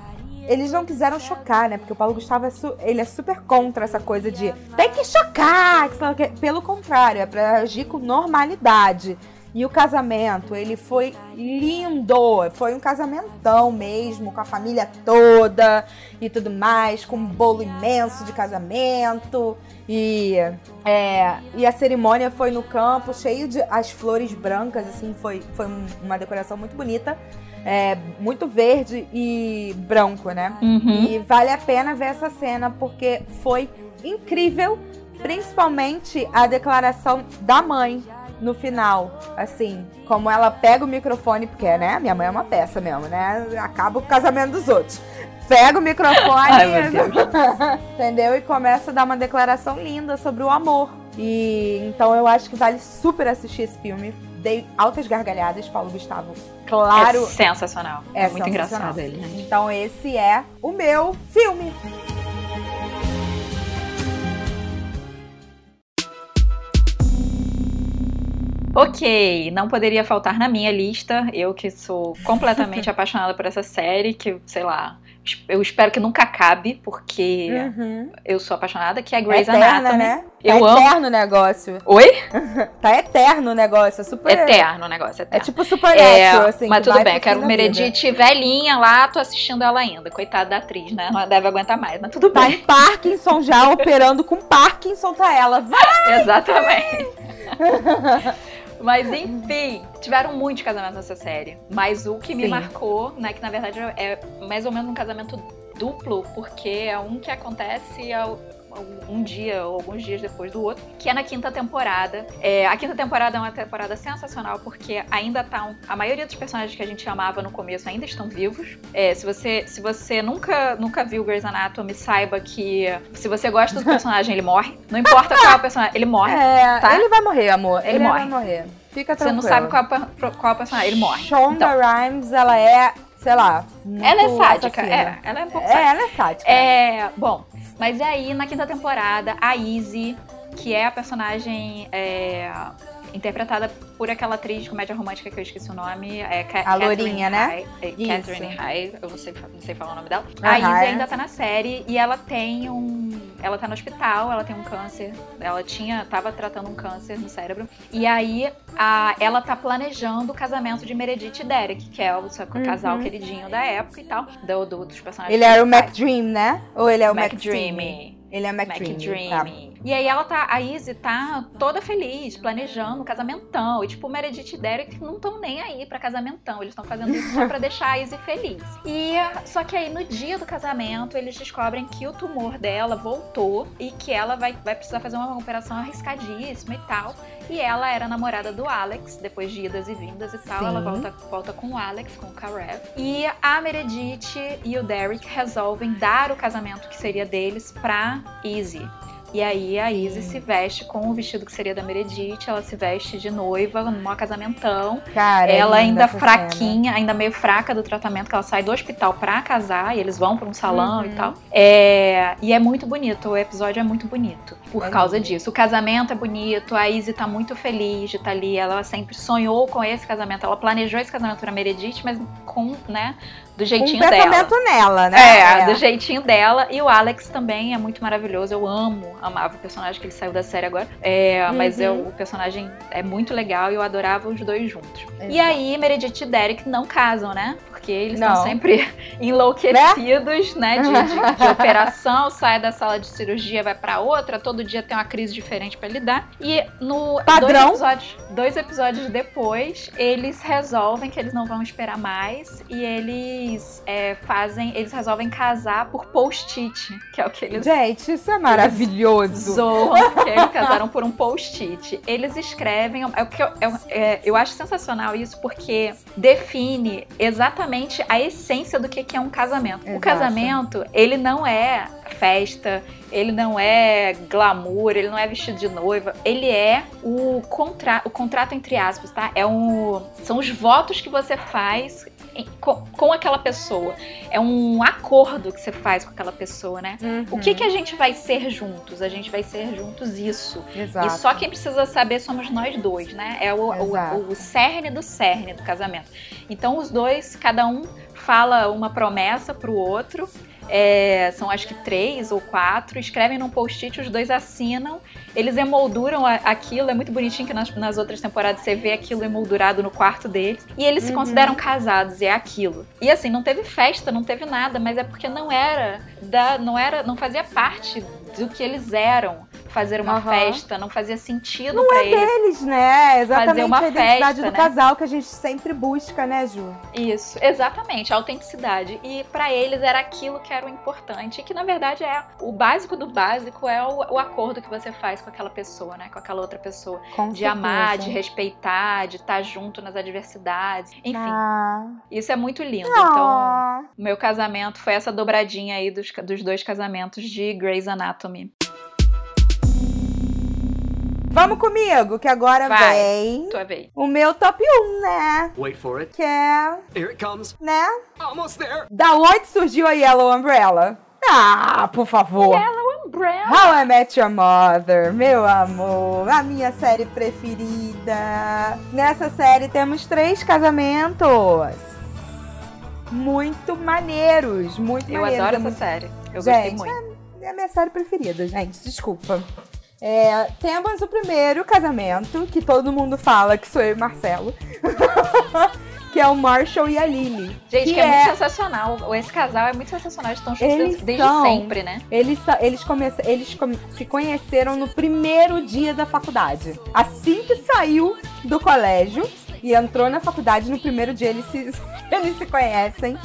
Eles não quiseram chocar, né? Porque o Paulo Gustavo é, ele é super contra essa coisa de tem que chocar. quê. Pelo contrário, é pra agir com normalidade. E o casamento, ele foi lindo. Foi um casamentão mesmo, com a família toda e tudo mais, com um bolo imenso de casamento. E, é, e a cerimônia foi no campo, cheio de as flores brancas, assim, foi, foi um- uma decoração muito bonita. É, muito verde e branco, né? Uhum. E vale a pena ver essa cena porque foi incrível, principalmente a declaração da mãe no final, assim, como ela pega o microfone, porque, né, minha mãe é uma peça mesmo, né? Acaba o casamento dos outros. Pega o microfone, Ai, entendeu? E começa a dar uma declaração linda sobre o amor. E então eu acho que vale super assistir esse filme. Dei altas gargalhadas, Paulo Gustavo. Claro, É sensacional. É É, muito sensacional. engraçado ele, né? então esse é o meu filme. Ok, não poderia faltar na minha lista. Eu que sou completamente apaixonada por essa série, que, sei lá, eu espero que nunca acabe, porque Uhum. eu sou apaixonada, que é É Grey's eterna, Anatomy. né? Eu tá amo. eterno o negócio. Oi? Tá eterno o negócio. É super. Eterno o negócio, É eterno. tipo super É, assim. mas tudo bem, eu quero vida. Meredith velhinha lá, tô assistindo ela ainda. Coitada da atriz, né? Não deve aguentar mais, mas tudo Tá bem. em Parkinson já, operando com Parkinson, tá ela. Vai! Exatamente. Mas enfim, tiveram muitos casamentos nessa série. Mas o que me Sim. marcou, né, que na verdade é mais ou menos um casamento duplo, porque é um que acontece ao- um dia ou alguns dias depois do outro, que é na quinta temporada. É, a quinta temporada é uma temporada sensacional porque ainda tá um- a maioria dos personagens que a gente amava no começo ainda estão vivos. É, se você se você nunca nunca viu Grey's Anatomy, saiba que se você gosta do personagem ele morre. Não importa qual é o personagem, ele morre. É, Tá? ele vai morrer, amor. Ele Ele, morre. vai morrer. Fica Você tranquilo. não sabe qual, é qual é personagem, ele morre. Shonda Então. Rhimes, ela é, sei lá. Ela é sádica, é, ela é um pouco É, ela é sádica. É, bom, mas e aí na quinta temporada, a Izzy, que é a personagem é, interpretada por aquela atriz de comédia romântica que eu esqueci o nome, é Ca- A lourinha, né? É. Catherine High, eu não sei, não sei falar o nome dela. A Izzy ainda tá na série e ela tem um, ela tá no hospital, ela tem um câncer, ela tinha, tava tratando um câncer no cérebro e aí a, ela tá planejando o casamento de Meredith e Derek, que é o seu casal Uhum. queridinho da época e tal, do, do- dos personagens. Ele era o principais. McDream, né? Ou ele é o Mac McDream? Dreamy. Ele é o Mac. Dreamy. E aí ela tá, a Izzy tá toda feliz, planejando um casamentão. E tipo, o Meredith e Derek não estão nem aí pra casamentão. Eles estão fazendo isso só pra deixar a Izzy feliz. E só que aí no dia do casamento, eles descobrem que o tumor dela voltou e que ela vai, vai precisar fazer uma operação arriscadíssima e tal. E ela era namorada do Alex, depois de idas e vindas e tal. Sim. Ela volta, volta com o Alex, com o Karev. E a Meredith e o Derek resolvem dar o casamento que seria deles pra Izzy. E aí a Izzy se veste com o vestido que seria da Meredith, ela se veste de noiva, num maior casamentão. Cara, é ela ainda fraquinha, ainda meio fraca do tratamento, que ela sai do hospital pra casar, e eles vão pra um salão Uhum. e tal. É, e é muito bonito, o episódio é muito bonito. Por É causa disso. O casamento é bonito, a Izzy tá muito feliz de estar ali. Ela sempre sonhou com esse casamento. Ela planejou esse casamento pra Meredith, mas com, né, do Um jeitinho dela. pensamento nela, né? É, do jeitinho dela. E o Alex também é muito maravilhoso. Eu amo, amava o personagem que ele saiu da série agora. É, Mas Uhum. eu- o personagem é muito legal e eu adorava os dois juntos. E Exato. aí, Meredith e Derek não casam, né? Porque eles Não. estão sempre enlouquecidos, né? De, de- de operação, sai da sala de cirurgia, vai pra outra, todo dia tem uma crise diferente pra lidar. E no Padrão. dois episódios, dois episódios depois, eles resolvem que eles não vão esperar mais e eles é, fazem, eles resolvem casar por post-it, que é o que eles Gente, isso é maravilhoso. zoam, que eles casaram por um post-it. Eles escrevem. É o que eu, eu, é, eu acho sensacional isso porque define exatamente a essência do que é um casamento. O Exato. casamento, ele não é festa, ele não é glamour, ele não é vestido de noiva, ele é o, contra, o contrato entre aspas, tá? É um, são os votos que você faz com, com aquela pessoa. É um acordo que você faz com aquela pessoa, né? O que, que a gente vai ser juntos? A gente vai ser juntos isso. Exato. E só quem precisa saber somos nós dois, né? É o, o, o cerne do cerne do casamento. Então os dois, cada um fala uma promessa pro outro. É, são acho que três ou quatro, escrevem num post-it, os dois assinam, eles emolduram a- aquilo, é muito bonitinho que nas, nas outras temporadas você vê aquilo emoldurado no quarto deles, e eles se Uhum. consideram casados, e é aquilo. E assim, não teve festa, não teve nada, mas é porque não era da, não era, não fazia parte do que eles eram fazer uma Aham. festa, não fazia sentido pra eles. Eles, né? Exatamente uma a identidade festa, do né? casal que a gente sempre busca, né, Ju? Isso, exatamente, a autenticidade. E pra eles era aquilo que era o importante, e que na verdade é o básico do básico é o, o acordo que você faz com aquela pessoa, né? Com aquela outra pessoa. Com De amar, de certeza. respeitar, de estar junto nas adversidades. Enfim, Ah. isso é muito lindo. Então, Ah. o meu casamento foi essa dobradinha aí dos, dos dois casamentos de Grey's Anatomy. Vamos comigo, que agora Vai. vem Tua vez. o meu top 1, né? Wait for it. Que é, Here it comes. né? Almost there. Da onde surgiu a Yellow Umbrella? Ah, por favor. Umbrella. How I Met Your Mother, meu amor, a minha série preferida. Nessa série temos três casamentos. Muito maneiros, muito Eu maneiros. adoro É essa muito- série. Eu gostei Gente, muito. É a minha série preferida, gente. Desculpa. É, temos o primeiro casamento, que todo mundo fala que sou eu e Marcelo. que é o Marshall e a Lily. Gente, que que é, é- muito sensacional. Esse casal é muito sensacional. Eles estão juntos desde, são. sempre, né? Eles, eles, come- eles come- se conheceram no primeiro dia da faculdade. Assim que saiu do colégio e entrou na faculdade, no primeiro dia eles se, eles se conhecem.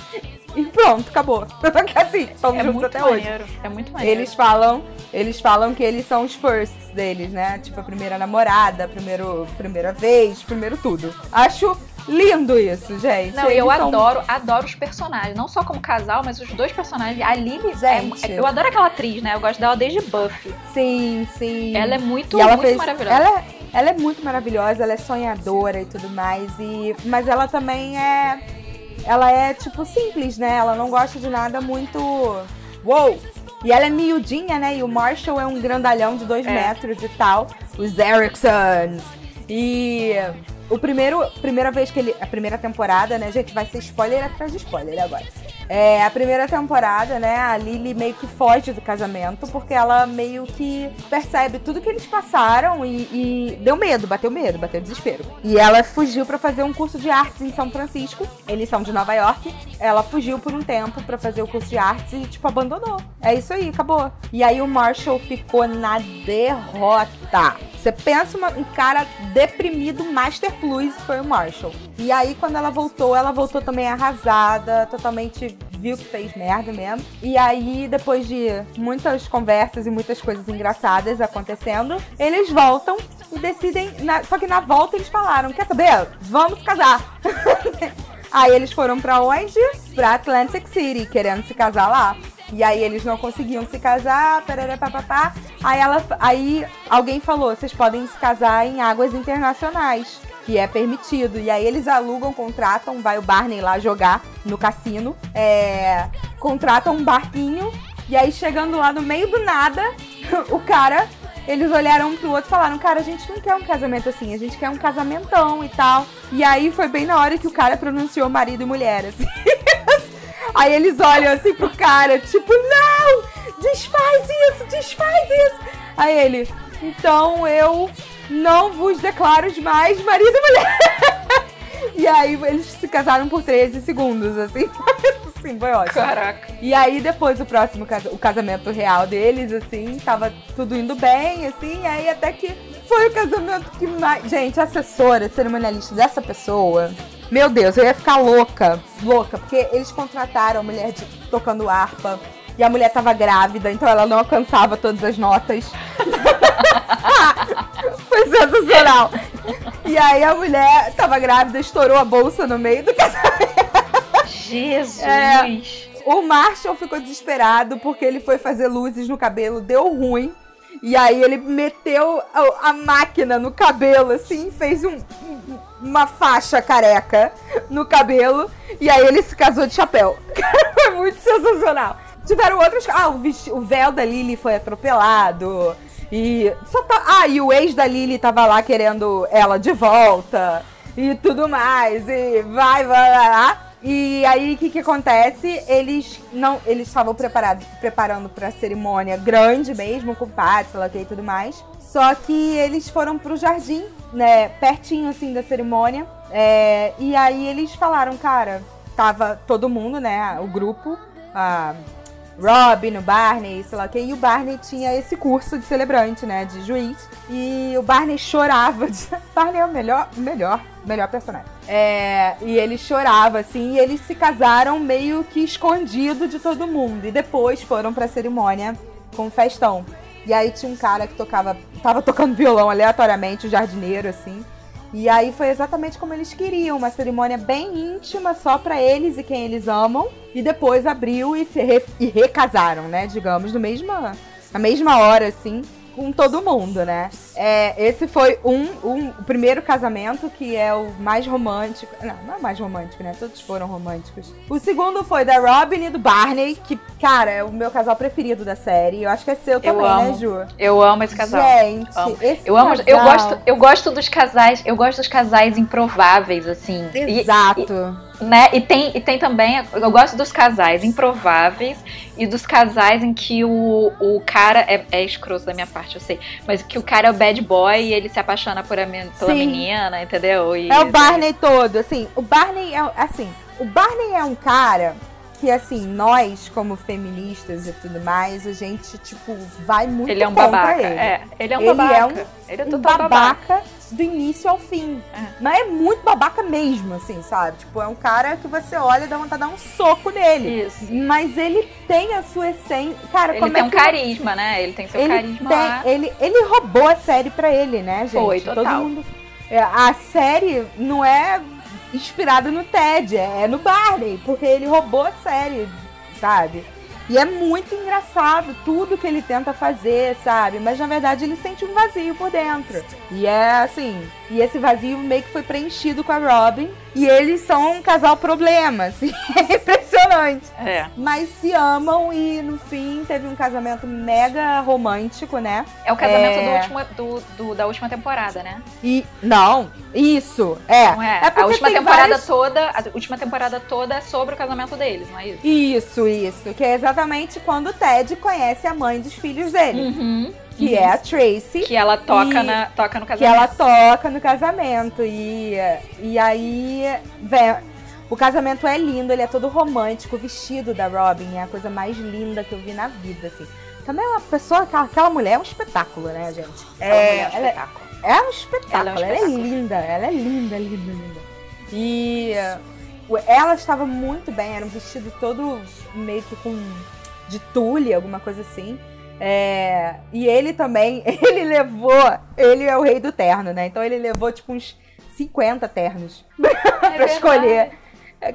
E pronto, acabou. Assim, estamos É juntos até hoje. maneiro. É muito maneiro. Eles falam, eles falam que eles são os firsts deles, né? Tipo, a primeira namorada, primeiro, primeira vez, primeiro tudo. Acho lindo isso, gente. Não, e eu Eles são- adoro, adoro os personagens. Não só como casal, mas os dois personagens. A Lily, é- Gente. eu adoro aquela atriz, né? Eu gosto dela desde Buffy. Sim, sim. Ela é muito, ela muito fez, maravilhosa. Ela, ela é muito maravilhosa, ela é sonhadora e tudo mais. E, mas ela também é. Ela é, tipo, simples, né? Ela não gosta de nada muito. Uou! E ela é miudinha, né? E o Marshall é um grandalhão de dois É. metros e tal. Os Ericksons. E o primeiro, primeira vez que ele. A primeira temporada, né, gente? Vai ser spoiler atrás de spoiler agora. É, a primeira temporada, né, a Lily meio que foge do casamento, porque ela meio que percebe tudo que eles passaram e, e deu medo, bateu medo, bateu desespero. E ela fugiu pra fazer um curso de artes em São Francisco. Eles são de Nova York. Ela fugiu por um tempo pra fazer o curso de artes e, tipo, abandonou. É isso aí, acabou. E aí o Marshall ficou na derrota. Você pensa uma- um cara deprimido, Master Plus, foi o Marshall. E aí, quando ela voltou, ela voltou também arrasada, totalmente viu que fez merda mesmo. E aí, depois de muitas conversas e muitas coisas engraçadas acontecendo, eles voltam e decidem. na- só que na volta eles falaram: quer saber? Vamos casar. Aí eles foram pra onde? Pra Atlantic City, querendo se casar lá. E aí eles não conseguiam se casar, parará, papapá. Aí, ela, aí alguém falou, vocês podem se casar em águas internacionais, que é permitido. E aí eles alugam, contratam, vai o Barney lá jogar no cassino, é, contratam um barquinho, e aí chegando lá no meio do nada, o cara eles olharam um pro outro e falaram, cara, a gente não quer um casamento assim, a gente quer um casamentão e tal. E aí foi bem na hora que o cara pronunciou marido e mulher, assim. aí eles olham assim pro cara, tipo, não! Desfaz isso, desfaz isso! Aí ele, então eu não vos declaro mais marido e mulher. e aí eles se casaram por 13 segundos, assim. Sim, foi ótimo. Caraca. E aí depois o próximo casa- o casamento real deles, assim, tava tudo indo bem, assim, e aí até que foi o casamento que mais. Gente, a assessora, cerimonialista dessa pessoa. Meu Deus, eu ia ficar louca, louca, porque eles contrataram a mulher de- tocando harpa e a mulher tava grávida, então ela não alcançava todas as notas. Foi sensacional. E aí a mulher tava grávida, estourou a bolsa no meio do casamento. Jesus. É. O Marshall ficou desesperado porque ele foi fazer luzes no cabelo, deu ruim. E aí ele meteu a, a máquina no cabelo, assim, fez um- um- uma faixa careca no cabelo. E aí ele se casou de chapéu. Foi muito sensacional. Tiveram outros. Ah, o, vesti- o véu da Lily foi atropelado. E. Só tá... Ah, e o ex da Lily tava lá querendo ela de volta. E tudo mais. E vai, vai, vai lá. E aí, o que que acontece? Eles não, eles estavam preparados, preparando para cerimônia grande mesmo, com pátio, lá e tudo mais. Só que eles foram pro jardim, né, pertinho assim da cerimônia. É, e aí eles falaram, cara, tava todo mundo, né, o grupo, a Robin, o Barney, sei lá o que, e o Barney tinha esse curso de celebrante, né, de juiz. E o Barney chorava. De... Barney é o melhor, melhor, melhor personagem. É, e ele chorava, assim, e eles se casaram meio que escondido de todo mundo. E depois foram pra cerimônia com um festão. E aí tinha um cara que tocava, tava tocando violão aleatoriamente, o jardineiro, assim. E aí foi exatamente como eles queriam, uma cerimônia bem íntima, só pra eles e quem eles amam. E depois abriu e, re- e recasaram, né? Digamos, no mesma, na mesma hora, assim, com todo mundo, né? É, esse foi um, um, o primeiro casamento, que é o mais romântico. Não, não é o mais romântico, né? Todos foram românticos. O segundo foi da Robin e do Barney, que, cara, é o meu casal preferido da série. Eu acho que é seu Eu também, né, amo. Ju? Eu amo esse casal. Gente, Amo. esse Eu amo, eu casal- gosto, eu gosto dos casais, eu gosto dos casais improváveis, assim. E- Exato. Né? E tem, e tem também, eu gosto dos casais improváveis e dos casais em que o, o cara é, é escroto da minha parte, eu sei, mas que o cara é o bad boy e ele se apaixona por a pela Sim. menina, entendeu? E- É o Barney todo, assim. O Barney é assim. O Barney é um cara que, assim, nós, como feministas e tudo mais, a gente, tipo, vai muito Ele é um contra babaca. ele. É, ele é um Ele babaca. é um- ele é um babaca, babaca. Do início ao fim. É. Mas é muito babaca mesmo, assim, sabe? Tipo, é um cara que você olha e dá vontade de dar um soco nele. Isso. Mas ele tem a sua essência. Cara, Ele como tem é um que carisma, né? Ele tem seu ele carisma tem- lá. ele, ele roubou a série pra ele, né, gente? Foi, Todo total. mundo. É, A série não é inspirada no Ted, é no Barney, porque ele roubou a série, sabe? E é muito engraçado tudo que ele tenta fazer, sabe? Mas na verdade ele sente um vazio por dentro. E é assim. E esse vazio meio que foi preenchido com a Robin. E eles são um casal problema, assim. É É. mas se amam e no fim teve um casamento mega romântico, né? É o casamento É. do último, do, do- da última temporada, né? E não, isso, é. Não é? porque a última tem temporada várias- toda, a última temporada toda é sobre o casamento deles, não é isso? Isso, isso, que é exatamente quando o Ted conhece a mãe dos filhos dele, Uhum. que é a Tracy. Que ela toca, E- na, toca no que casamento. ela toca no casamento. E, e aí, vé, o casamento é lindo, ele é todo romântico. O vestido da Robin é a coisa mais linda que eu vi na vida, assim. Também é uma pessoa, aquela, aquela mulher é um espetáculo, né, gente? Ela é um é- espetáculo. É um espetáculo, Ela é um ela é, linda, ela é linda, linda, linda. E ela estava muito bem, era um vestido todo meio que com de tule, alguma coisa assim. É, e ele também, ele levou, ele é o rei do terno, né? Então ele levou tipo uns 50 ternos pra escolher.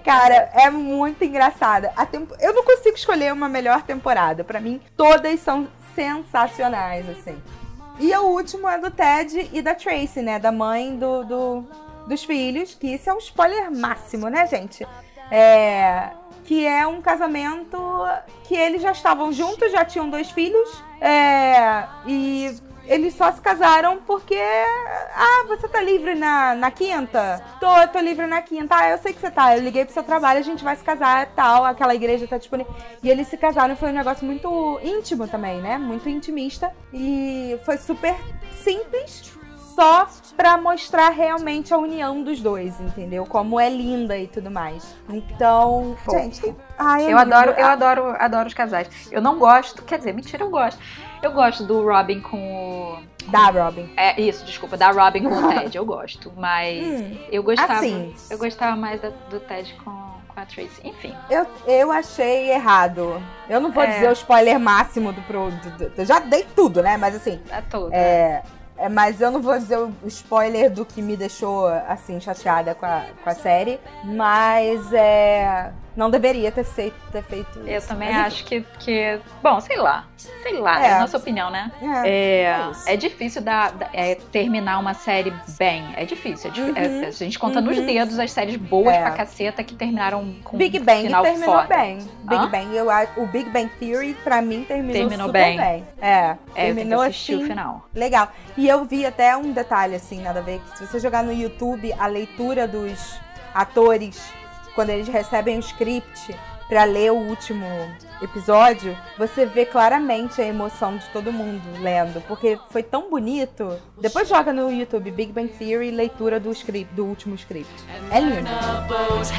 Cara, é muito engraçada. Tempo... Eu não consigo escolher uma melhor temporada. Pra mim, todas são sensacionais, assim. E o último é do Ted e da Tracy, né? Da mãe do, do- dos filhos. Que isso é um spoiler máximo, né, gente? É, que é um casamento que eles já estavam juntos, já tinham dois filhos. É, e eles só se casaram porque. Ah, você tá livre na, na quinta? Tô, tô livre na quinta. Ah, eu sei que você tá. Eu liguei pro seu trabalho, a gente vai se casar tal. Aquela igreja tá disponível. E eles se casaram, foi um negócio muito íntimo também, né? Muito intimista. E foi super simples só pra mostrar realmente a união dos dois, entendeu? Como é linda e tudo mais. Então, Fofo. gente, ai, é eu adoro, eu adoro, adoro os casais. Eu não gosto, quer dizer, mentira, eu gosto. Eu gosto do Robin com o. Da Robin. É, isso, desculpa, da Robin com o Ted, eu gosto. Mas Hum, eu gostava. assim. Eu gostava mais da- do Ted com, com a Tracy. Enfim. eu, eu achei errado. Eu não vou É. dizer o spoiler máximo do pro. do- do- eu já dei tudo, né? Mas assim, A toda. é. é, mas eu não vou dizer o spoiler do que me deixou, assim, chateada com a, com a série. Mas é. Não deveria ter feito, ter feito Eu isso. também Mas, acho que, que. Bom, sei lá. Sei lá, É. é a nossa opinião, né? É. É, é é difícil dar, da- é, terminar uma série bem. É difícil. É, dif- Uhum. é- a gente conta nos Uhum. dedos as séries boas É. pra caceta que terminaram com Big um Bang final terminou foda. bem. Big Hã? Bang, eu, o Big Bang Theory, pra mim, terminou, Terminou super bem. bem. É, É, eu terminou assistir assim, o final. legal. E eu vi até um detalhe, assim, nada a ver, que se você jogar no YouTube a leitura dos atores, quando eles recebem o script pra ler o último episódio, você vê claramente a emoção de todo mundo lendo, porque foi tão bonito. Depois joga no YouTube Big Bang Theory, leitura do script, do último script. É lindo. Knows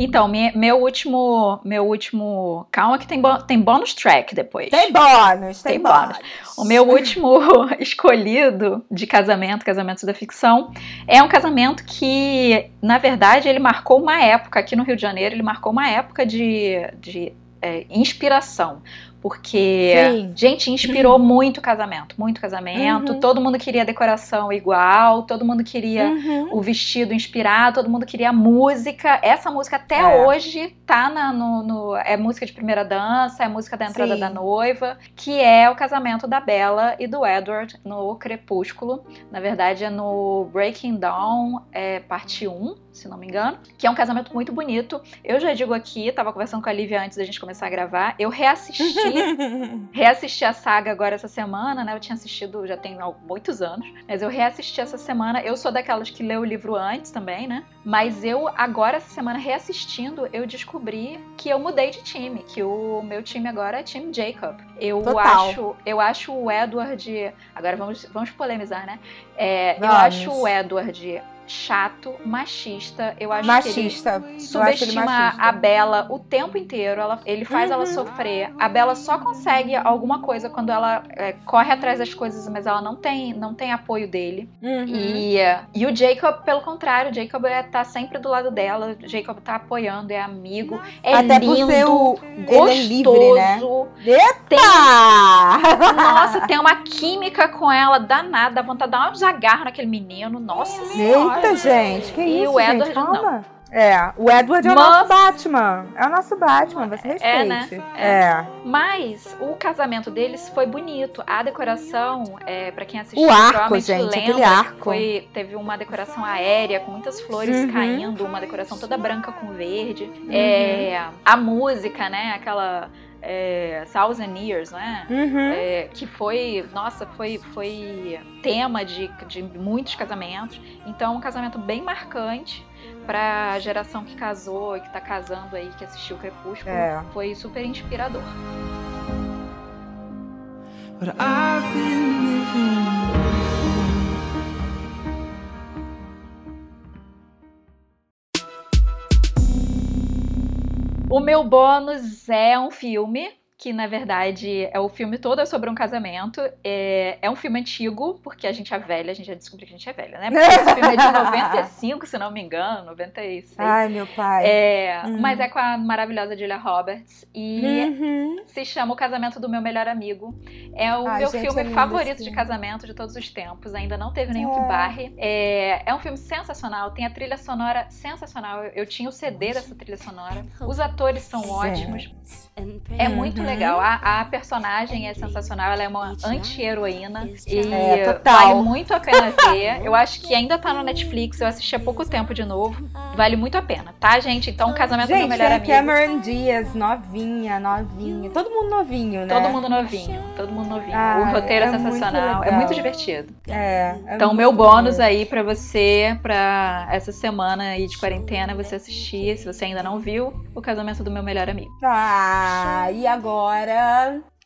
Então, me- meu último. Meu último. Calma que tem, tem bonus track depois. Tem bônus, tem, Tem bônus. O meu último escolhido de casamento, casamento da ficção, é um casamento que, na verdade, ele marcou uma época aqui no Rio de Janeiro, ele marcou uma época de, de é, inspiração. Porque, Sim. gente, inspirou muito o casamento, muito casamento. Uhum. Todo mundo queria decoração igual, todo mundo queria Uhum. o vestido inspirado, todo mundo queria a música. Essa música até É. hoje tá na, no, no- É música de primeira dança, é música da entrada Sim. da noiva, que é o casamento da Bella e do Edward no Crepúsculo. Na verdade, é no Breaking Dawn, é, parte 1, se não me engano. Que é um casamento muito bonito. Eu já digo aqui, tava conversando com a Lívia antes da gente começar a gravar. Eu reassisti reassisti a saga agora essa semana, né? Eu tinha assistido já tem muitos anos, mas eu reassisti essa semana. Eu sou daquelas que lê o livro antes também, né? Mas eu agora essa semana reassistindo, eu descobri que eu mudei de time, que o meu time agora é time Jacob. Eu Total. acho, eu acho o Edward, agora vamos vamos polemizar, né? É, eu acho o Edward chato, machista. Eu acho que ele machista. Acho ele subestima machista. a Bela o tempo inteiro. Ela, ele faz ela Uhum. sofrer. A Bela só consegue alguma coisa quando ela é, corre atrás das coisas, mas ela não tem, não tem apoio dele. Uhum. E, e o Jacob, pelo contrário, o Jacob é, tá sempre do lado dela. O Jacob tá apoiando, é amigo, é Até lindo, o. gostoso. Ele é livre, né? Tem, Epa! nossa, tem uma química com ela danada, dá vontade de dar uns agarros naquele menino. Nossa senhora. Eita, gente, que E isso, o gente? Edward, Calma. É, o Edward é o Mas- nosso Batman. É o nosso Batman, você respeite. É, né? É. Mas o casamento deles foi bonito. A decoração, é, para quem assistiu, O arco, gente, lembra aquele que arco. Foi, teve uma decoração aérea com muitas flores Uhum. caindo, uma decoração toda branca com verde. Uhum. É, a música, né? Aquela é, Thousand Years, não é? Uhum. É, que foi, nossa, foi, foi tema de, de muitos casamentos. Então, um casamento bem marcante pra geração que casou e que tá casando aí, que assistiu Crepúsculo. É. Foi super inspirador. But I've been living O meu bônus é um filme que na verdade é o filme todo é sobre um casamento. É, é um filme antigo, porque a gente é velha, a gente já descobriu que a gente é velha, né? Porque esse filme é de 95, se não me engano, 96. Ai, meu pai. É, Uhum. Mas é com a maravilhosa Julia Roberts. E Uhum. se chama O Casamento do Meu Melhor Amigo. É o Ai, meu gente, filme é favorito de filme. casamento de todos os tempos. Ainda não teve nenhum É. que barre. É, é um filme sensacional. Tem a trilha sonora sensacional. Eu, eu tinha o CD dessa trilha sonora. Os atores são ótimos. É muito. Legal. A, a personagem é sensacional, ela é uma anti-heroína e É, total. vale muito a pena ver. Eu acho que ainda tá no Netflix, eu assisti há pouco tempo de novo. Vale muito a pena, tá, gente? Então, Casamento do Meu Gente, Melhor é Amigo. Cameron Diaz, novinha, novinha. Todo mundo novinho, né? Todo mundo novinho, todo mundo novinho. Ah, o roteiro é, é muito sensacional, é legal. muito divertido. É. é Então, muito meu bônus aí pra você, pra essa semana aí de quarentena, você assistir, se você ainda não viu, o casamento do meu melhor amigo. Ah, e agora.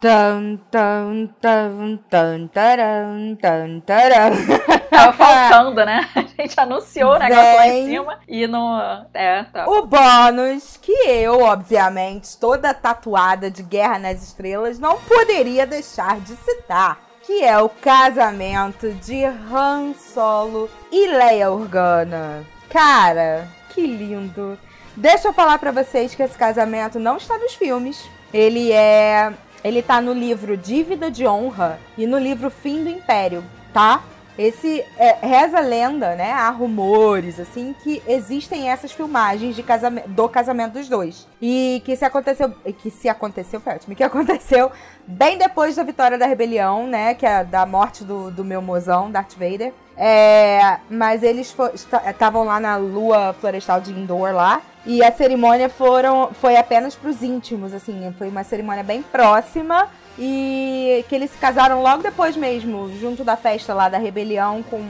Tan, tan, tan, tan, taran, tan, taran. Tava faltando, né? A gente anunciou o negócio lá em Vem. cima e não. É, tá. O bônus que eu, obviamente, toda tatuada de Guerra nas Estrelas, não poderia deixar de citar. Que é o casamento de Han Solo e Leia Organa. Cara, que lindo. Deixa eu falar pra vocês que esse casamento não está nos filmes. Ele é. Ele tá no livro Dívida de Honra e no livro Fim do Império, tá? Esse é, reza a lenda, né? Há rumores, assim, que existem essas filmagens de do casamento dos dois. E que se aconteceu. Que se aconteceu, foi. Que aconteceu bem depois da vitória da rebelião, né? Que é da morte do, do meu mozão, Darth Vader. É, mas eles estavam lá na lua florestal de Endor lá. E a cerimônia foram, foi apenas pros íntimos, assim. Foi uma cerimônia bem próxima. E que eles se casaram logo depois mesmo, junto da festa lá da rebelião com,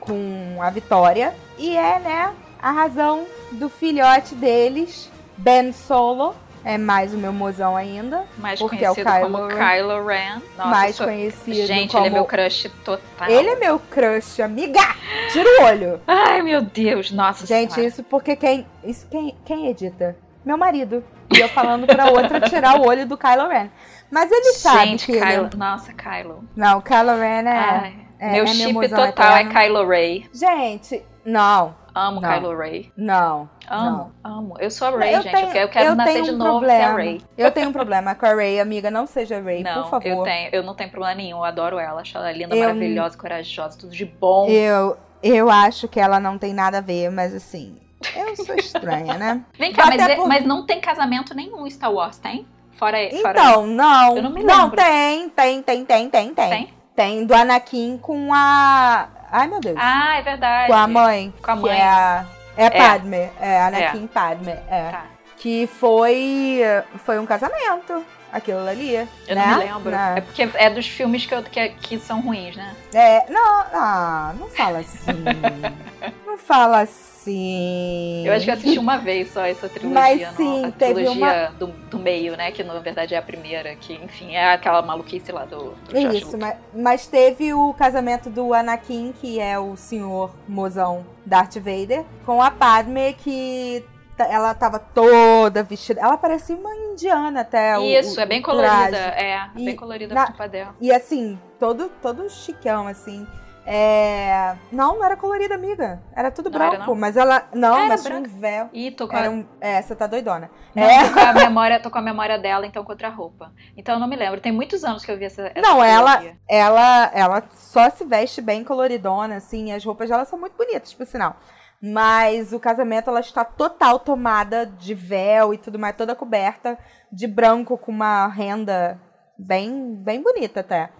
com a Vitória. E é, né, a razão do filhote deles, Ben Solo. É mais o meu mozão ainda. Mais porque é o conhecido Kylo como Ren. Kylo Ren. Nossa, mais sou- conhecido Gente, como... ele é meu crush total. Ele é meu crush, amiga! Tira o olho! Ai, meu Deus, nossa Gente, senhora. isso porque quem. Isso quem, quem edita? Meu marido. E eu falando pra outra tirar o olho do Kylo Ren. Mas ele sabe Gente, que ele- Kylo... Nossa, Kylo. Não, Kylo Ren é. Ai, é- meu é meu chip mozão total eterno. é Kylo Ray. Gente, não, Amo Não. Kylo Ray. não. Amo, amo. Eu sou a não. Ray, gente. eu quero, eu quero eu nascer tenho de um novo problema. ser a Ray. Eu tenho um problema com a Ray, amiga. Não seja Ray, Não, por favor. eu tenho, eu não tenho problema nenhum. Eu adoro ela, acho ela linda, Eu- maravilhosa, corajosa, tudo de bom. Eu, eu acho que ela não tem nada a ver, mas assim, eu sou estranha, né? Vem cá, mas, é- por- mas não tem casamento nenhum em Star Wars, tem? Fora, fora Então, não. Eu não me Não, lembro. tem, tem, tem, tem, tem, tem. Tem? Tem do Anakin com a. Ai, meu Deus. Ah, é verdade. com a mãe. Com a mãe. é a. É Padme. É, Anakin Padme. É. Tá. Que foi. Foi um casamento. Aquilo ali. Eu né? não me lembro. Né? É porque é dos filmes que, eu- que, que são ruins, né? É, não, ah, não fala assim. não fala assim. Eu acho que eu assisti uma vez só essa trilogia. Mas no- sim, a teve trilogia do, do meio, né? Que na verdade é a primeira, que, enfim, é aquela maluquice lá do, do Isso, mas, mas teve o casamento do Anakin, que é o senhor mozão Darth Vader, com a Padme, que ela tava toda vestida. Ela parecia uma indiana até. Isso, o- é bem colorida. traje. É, E bem colorida na- a roupa dela. E assim, todo, todo chicão, assim. É... Não, não era colorida, amiga. Era tudo Não era, branco. não? mas ela. Não, Era mas tinha um branco. véu. Ih, tô com, Era a, um... É, você tá doidona. não, é. tô com a memória, tô com a memória dela, então, com outra roupa. Então eu não me lembro. Tem muitos anos que eu vi essa. essa Não, ela- ela, ela só se veste bem coloridona, assim, as roupas dela são muito bonitas, por sinal. Mas o casamento, ela está total tomada de véu e tudo mais, toda coberta de branco com uma renda bem, bem bonita até.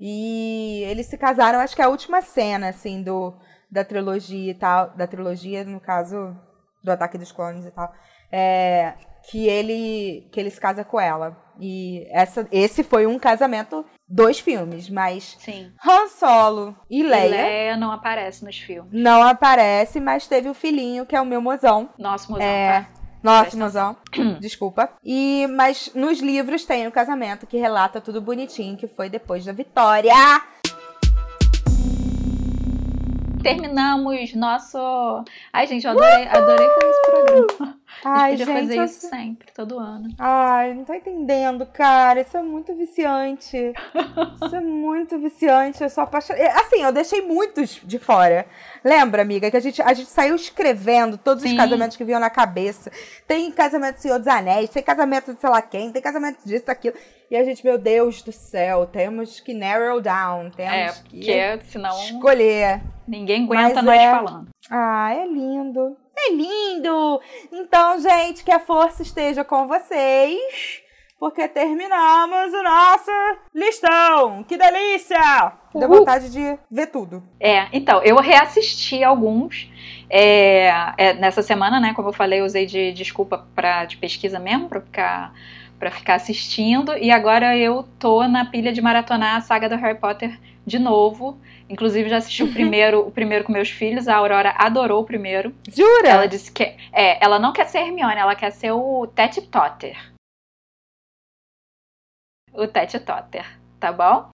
E eles se casaram, acho que é a última cena, assim, do, da trilogia e tal, da trilogia, no caso, do Ataque dos Clones e tal, é, que ele que ele se casa com ela. E essa, esse foi um casamento dos filmes, mas Sim. Han Solo e Leia, Leia não aparece nos filmes. não aparece, mas teve o filhinho que é o meu mozão. Nosso mozão, É. tá? Nossa, mozão. Desculpa. E mas nos livros tem o casamento que relata tudo bonitinho que foi depois da vitória. Terminamos nosso. Ai, gente, eu adorei, adorei fazer esse programa. Ai, a gente fazer eu- isso sempre, todo ano. Ai, não tô entendendo, cara. Isso é muito viciante. Isso é muito viciante. Eu sou apaixonada. É, Assim, eu deixei muitos de fora. Lembra, amiga, que a gente, a gente saiu escrevendo todos os Sim. casamentos que vinham na cabeça. Tem casamento do Senhor dos Anéis, tem casamento de sei lá quem, tem casamento disso, daquilo. E a gente, meu Deus do céu, temos que narrow down. Temos É, que porque senão escolher. ninguém aguenta Mas nós é- falando. Ah, é lindo. É lindo! Então, gente, que a força esteja com vocês. porque terminamos o nosso listão. Que delícia! Deu Uhul. vontade de ver tudo. É, então, eu reassisti alguns é, é, nessa semana, né? Como eu falei, eu usei de desculpa pra, de pesquisa mesmo, pra ficar, pra ficar assistindo. E agora eu tô na pilha de maratonar a saga do Harry Potter de novo. Inclusive, já assisti o primeiro, o primeiro com meus filhos. A Aurora adorou o primeiro. Jura? Ela disse que. É, ela não quer ser Hermione, ela quer ser o Tete Totter. O Tete Totter, tá bom?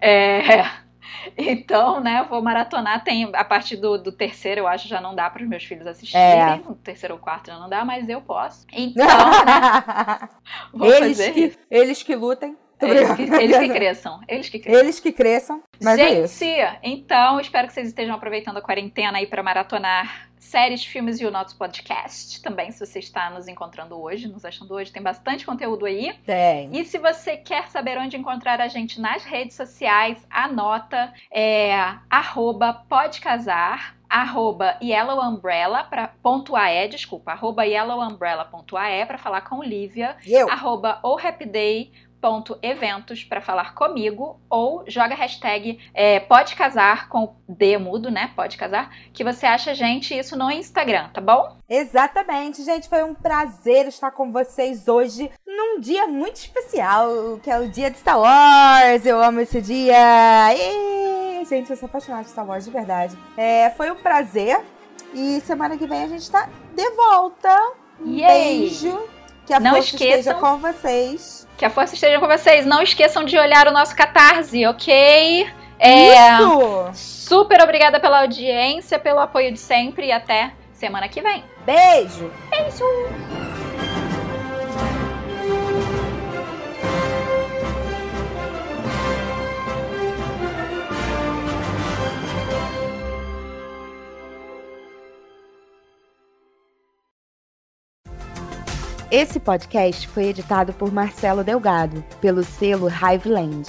É. Então, né, vou maratonar. Tem a partir do, do terceiro, eu acho, já não dá para os meus filhos assistirem. É. No terceiro ou quarto já não dá, mas eu posso. Então, né, vou eles, fazer que, eles que lutem. Eles que, eles que cresçam. Eles que cresçam. Eles que cresçam. Mas é Gente, isso. então espero que vocês estejam aproveitando a quarentena aí para maratonar séries, filmes e o nosso podcast. Também, se você está nos encontrando hoje, nos achando hoje, tem bastante conteúdo aí. Tem. E se você quer saber onde encontrar a gente nas redes sociais, anota é arroba podcasar, arroba Yellow Umbrella pra, ponto AE, desculpa, arroba Yellow Umbrella ponto AE para falar com Lívia, Eu. arroba o Happy Day ponto eventos para falar comigo ou joga a hashtag é, pode casar com D mudo, né? Pode casar, que você acha a gente isso no Instagram, tá bom? Exatamente, gente. Foi um prazer estar com vocês hoje num dia muito especial, que é o dia de Star Wars. Eu amo esse dia. E, gente, eu sou apaixonada de Star Wars, de verdade. É, foi um prazer. E semana que vem a gente tá de volta. Um beijo. Que a Não força esteja esqueçam- com vocês. Que a força esteja com vocês. Não esqueçam de olhar o nosso Catarse, ok? É, Isso! super obrigada pela audiência, pelo apoio de sempre e até semana que vem. Beijo! Beijo! Esse podcast foi editado por Marcelo Delgado, pelo selo Hiveland.